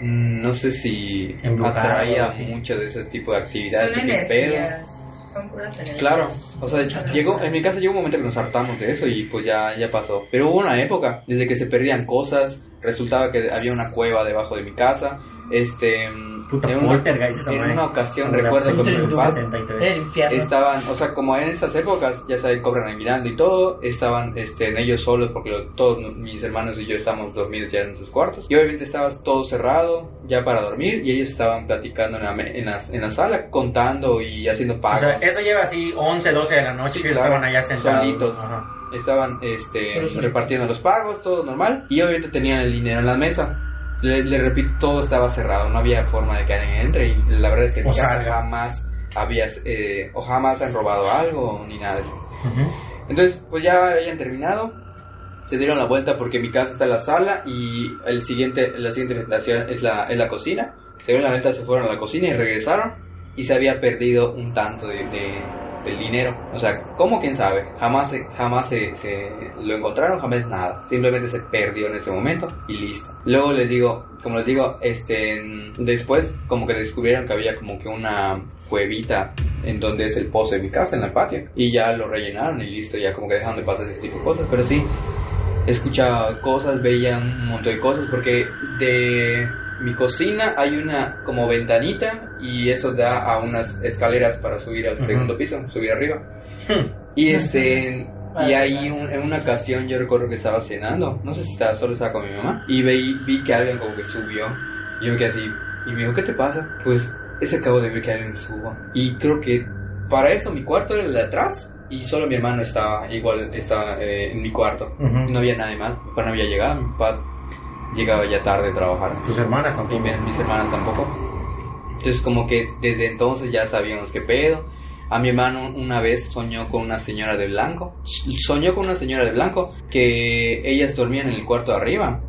no sé si atraía así. mucho de ese tipo de actividades. Son y qué pedo. energías. Son puras energías. Claro, o sea, llegó, en mi casa llegó un momento que nos hartamos de eso y pues ya, ya pasó. Pero hubo una época, desde que se perdían cosas, resultaba que había una cueva debajo de mi casa, este... Puta en una, esa en una ocasión Como recuerdo que mis papás 73. El infierno. estaban, o sea, como en esas épocas, ya sabes, cobran mirando y todo, estaban este, en ellos solos porque lo- todos mis hermanos y yo estábamos dormidos ya en sus cuartos. Y obviamente estaba todo cerrado ya para dormir y ellos estaban platicando en la, en la, en la sala, contando y haciendo O pagos. sea, eso lleva así 11, 12 de la noche Sí, que claro. estaban allá sentados. Solitos. Ajá. estaban este, repartiendo los pagos, todo normal, y obviamente tenían el dinero en la mesa. Le, le repito, todo estaba cerrado, no había forma de que alguien entre, y la verdad es que O nunca jamás habías, eh, o jamás han robado algo, ni nada de eso. Entonces, pues ya habían terminado, se dieron la vuelta porque mi casa está en la sala y el siguiente, la siguiente habitación es la, es la cocina. Se dieron la vuelta, se fueron a la cocina y regresaron y se había perdido un tanto de, de- del dinero. O sea, ¿cómo? ¿Quién sabe? Jamás, jamás se, lo encontraron, jamás nada. Simplemente se perdió en ese momento y listo. Luego les digo, como les digo, este, después como que descubrieron que había como que una cuevita en donde es el pozo de mi casa, en el patio. Y ya lo rellenaron y listo, ya como que dejaron de pasar ese tipo de cosas. Pero sí, escuchaba cosas, veía un montón de cosas, porque de mi cocina hay una como ventanita y eso da a unas escaleras para subir al segundo piso, subir arriba. Hmm. Y este... Y ahí un- en una ocasión yo recuerdo que estaba cenando, no sé si estaba, solo estaba con mi mamá, y vi, vi que alguien como que subió, y yo me quedé así, y me dijo, ¿qué te pasa? Pues ese acabo de ver que alguien suba. Y creo que para eso mi cuarto era el de atrás, y solo mi hermano estaba igual, estaba eh, en mi cuarto. No había nadie más, mi papá no había llegado, mi papá llegaba ya tarde a trabajar. Tus hermanas Y tampoco. mi- mis hermanas tampoco. Entonces como que desde entonces ya sabíamos qué pedo. A mi hermano una vez soñó con una señora de blanco. Soñó con una señora de blanco que ellas dormían en el cuarto de arriba.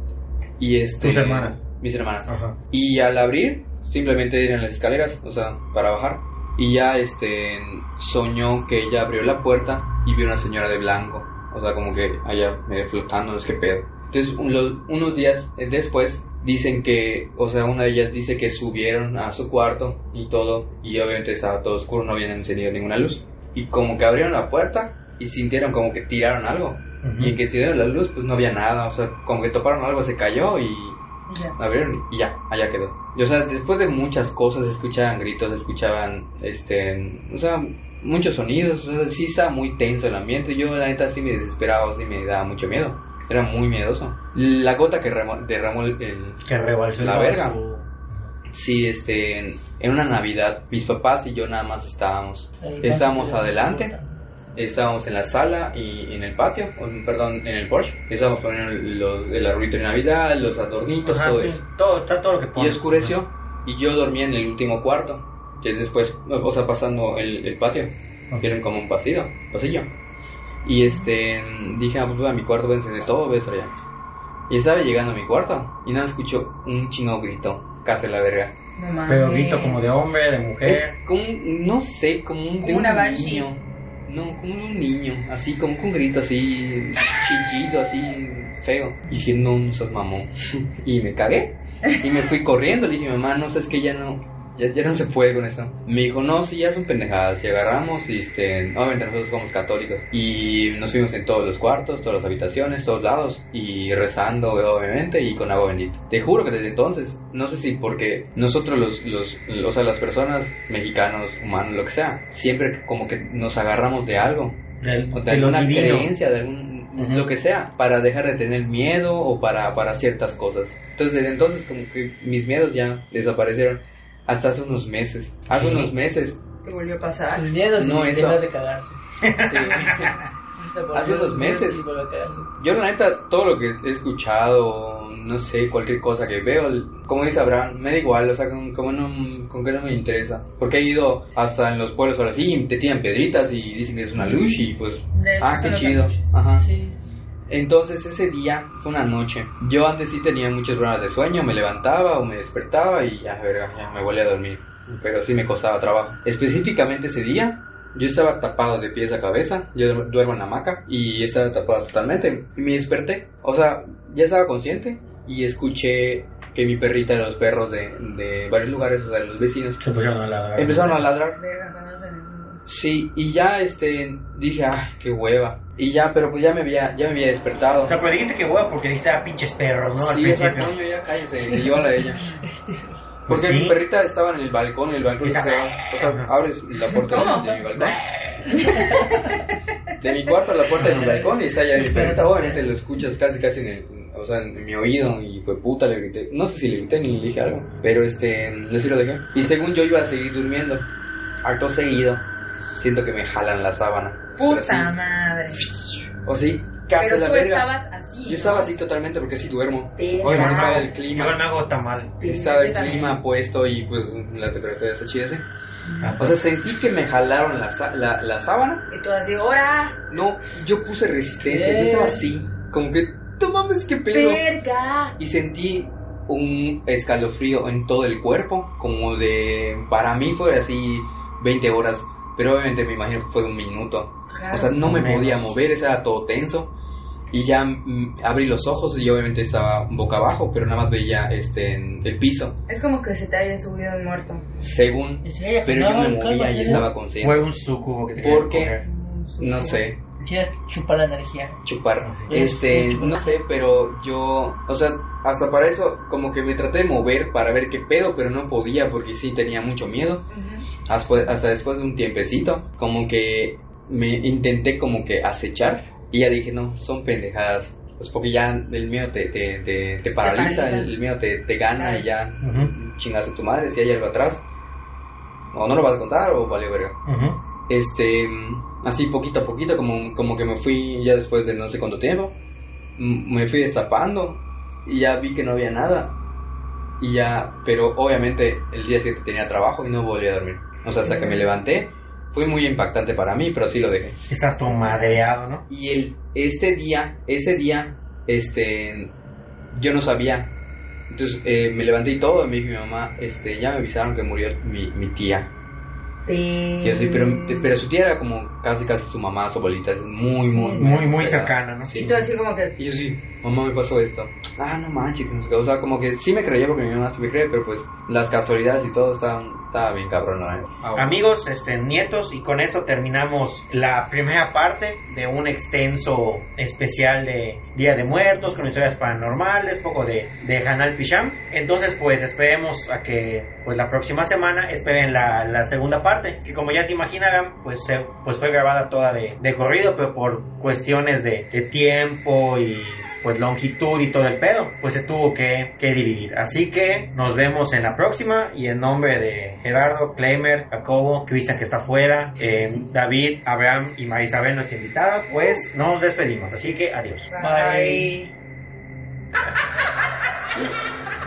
Y este... Tus hermanas. Mis hermanas. Ajá. Y al abrir, simplemente eran las escaleras, o sea, para bajar. Y ya este soñó que ella abrió la puerta y vio una señora de blanco. O sea, como que allá medio flotando, no sé qué pedo. Entonces, un- los- unos días eh, después, dicen que, o sea, una de ellas dice que subieron a su cuarto y todo. Y obviamente estaba todo oscuro, no habían encendido ninguna luz. Y como que abrieron la puerta y sintieron como que tiraron algo. Y en que encendieron la luz, pues no había nada. O sea, como que toparon algo, se cayó y Y ya. abrieron y ya, allá quedó. Y, o sea, después de muchas cosas, escuchaban gritos, escuchaban, este, o sea, muchos sonidos, o sea, sí estaba muy tenso el ambiente. Yo, la neta, sí me desesperaba, sí me daba mucho miedo. Era muy miedoso. La gota que remo- derramó el, el- Que rebalsó La verga. Sí, este, en, en una Navidad, mis papás y yo nada más estábamos. Ahí Estábamos adelante. Estábamos en la sala y en el patio, o, perdón, en el porche. Estábamos poniendo los, el arbolito de Navidad, los adornitos, Ajá, todo sí. eso. Todo, está todo lo que Y oscureció y yo dormía en el último cuarto, que después, o sea, pasando el, el patio, que era como un pasillo, pasillo. Y este, dije, ah, pues voy a mi cuarto, voy a encender todo, voy a estar allá. Y estaba llegando a mi cuarto y nada, escucho un chino grito, casi la verga. No mames. Pero grito como de hombre, de Es mujer. como, un- no sé, como un, Como una niño. No, como un niño, así como con un grito así, chillito, así feo. Y dije, no, no seas mamón. Y me cagué. Y me fui corriendo, le dije, mamá, no sabes que ya no, ya, ya no se puede con esto. Me dijo, no, sí, ya son pendejadas. Y agarramos, y este, obviamente nosotros somos católicos. Y nos fuimos en todos los cuartos, todas las habitaciones, todos lados. Y rezando, obviamente, y con agua bendita. Te juro que desde entonces, no sé si porque nosotros los, los, o sea, las personas mexicanos, humanos, lo que sea, siempre como que nos agarramos de algo. Del- O de alguna divino. creencia, de algún, Ujú. lo que sea, para dejar de tener miedo o para, para ciertas cosas. Entonces, desde entonces, como que mis miedos ya desaparecieron hasta hace unos meses. Hace Sí. unos meses, Te volvió a pasar. El miedo No, sin eso. de cagarse. sí. Hace unos meses. Yo la neta, todo lo que he escuchado, no sé, cualquier cosa que veo, como dice Abraham, me da igual, o sea, con, como no, con que no me interesa. Porque he ido hasta en los pueblos ahora sí, te tiran piedritas y dicen que es una luz y pues, De ah, qué chido. Ajá. Sí. Entonces ese día fue una noche. Yo antes sí tenía muchas horas de sueño, me levantaba o me despertaba y ya, verga, ya me volví a dormir. Pero sí me costaba trabajo. Específicamente ese día, yo estaba tapado de pies a cabeza, yo du- duermo en la hamaca y estaba tapado totalmente. Y me desperté, o sea, ya estaba consciente y escuché que mi perrita y los perros de, de varios lugares, o sea, los vecinos, Se pusieron a ladrar. empezaron a ladrar. Verga, cuando hacen eso. Sí, y ya este dije, ay, qué hueva. Y ya, pero pues ya me había, ya me había despertado. O sea, pero dijiste que hueá porque dijiste a pinches perros, ¿no? Al Sí, exacto, coño, ya cállese, y llévala a ella. Porque Pues sí. mi perrita estaba en el balcón, el balcón o sea, abres la puerta ¿Cómo? de, de mi balcón. De mi cuarto a la puerta de mi balcón y está allá mi perrita, obviamente lo escuchas casi casi en el, o sea, en mi oído y fue puta le grité, no sé si le grité ni le dije algo, pero este, no sé si lo dejé. Y según yo iba a seguir durmiendo, acto seguido, siento que me jalan la sábana. Pero Puta sí, madre. o sí, casi Pero la tú verga. estabas así. Yo estaba ¿no? así totalmente porque sí duermo. Verga. Obviamente estaba el Yo clima. me hago tamal. Estaba el Yo también. clima puesto y pues la temperatura está chida así. Ah, O sea, sentí que me jalaron la, la, la sábana. Y tú así, ¡hora! No, y yo puse resistencia. Yo Bien. estaba así. como que, no mames, qué pedo. Verga. Y sentí un escalofrío en todo el cuerpo, como de, para mí fue así 20 horas, pero obviamente me imagino que fue un minuto. Claro. O sea, no me menos. podía mover, estaba todo tenso. Y ya mm, abrí los ojos y obviamente estaba boca abajo, pero nada más veía este, en el piso, Es como que se te haya subido un muerto. según. Pero yo me movía y estaba consciente. Fue un sucubo que te quería ¿Por qué? coger. No sé, Quieres chupar la energía. chupar. Este, no sé, pero yo, o sea, hasta para eso, como que me traté de mover para ver qué pedo, pero no podía porque sí tenía mucho miedo. Ujú. Hasta, hasta después de un tiempecito, como que me intenté como que acechar y ya dije, no, son pendejadas. Pues porque ya el miedo te, te, te, te paraliza, el, miedo te, te gana y ya Ujú, chingas a tu madre si hay algo atrás. O no lo vas a contar o vale verga. Este, así poquito a poquito, como, como que me fui ya después de no sé cuánto tiempo, me fui destapando y ya vi que no había nada. Y ya, pero obviamente el día siguiente tenía trabajo y no volví a dormir. O sea, hasta que me levanté, fue muy impactante para mí, pero sí lo dejé. Estás todo madreado, ¿no? Y el, este día, ese día, este, yo no sabía. Entonces eh, me levanté y todo, y me dijo mi mamá, este, ya me avisaron que murió mi, mi tía. Y yo sí, pero, pero su tía era como casi casi su mamá, su abuelita, es muy, Sí. muy, Muy, muy cercana, ¿no? Sí. Y tú así como que... Y yo sí, mamá me pasó esto. Ah, no manches, no sé qué. o sea, como que sí me creía porque mi mamá sí me cree, pero pues las casualidades y todo estaban, ¿no? Ah. Amigos, este, nietos, y con esto terminamos la primera parte de un extenso especial de Día de Muertos, con historias paranormales, poco de, de Hanal Pisham. Entonces, pues esperemos a que pues la próxima semana esperen la, la segunda parte, que como ya se imaginarán, pues, se- pues fue grabada toda de, de corrido, pero por cuestiones de, de tiempo y pues longitud y todo el pedo, pues se tuvo que, que dividir. Así que nos vemos en la próxima y en nombre de Gerardo, Kleimer, Jacobo, Cristian que está fuera, eh, David, Abraham y Marisabel, nuestra invitada, pues nos despedimos. Así que adiós. Bye. Bye.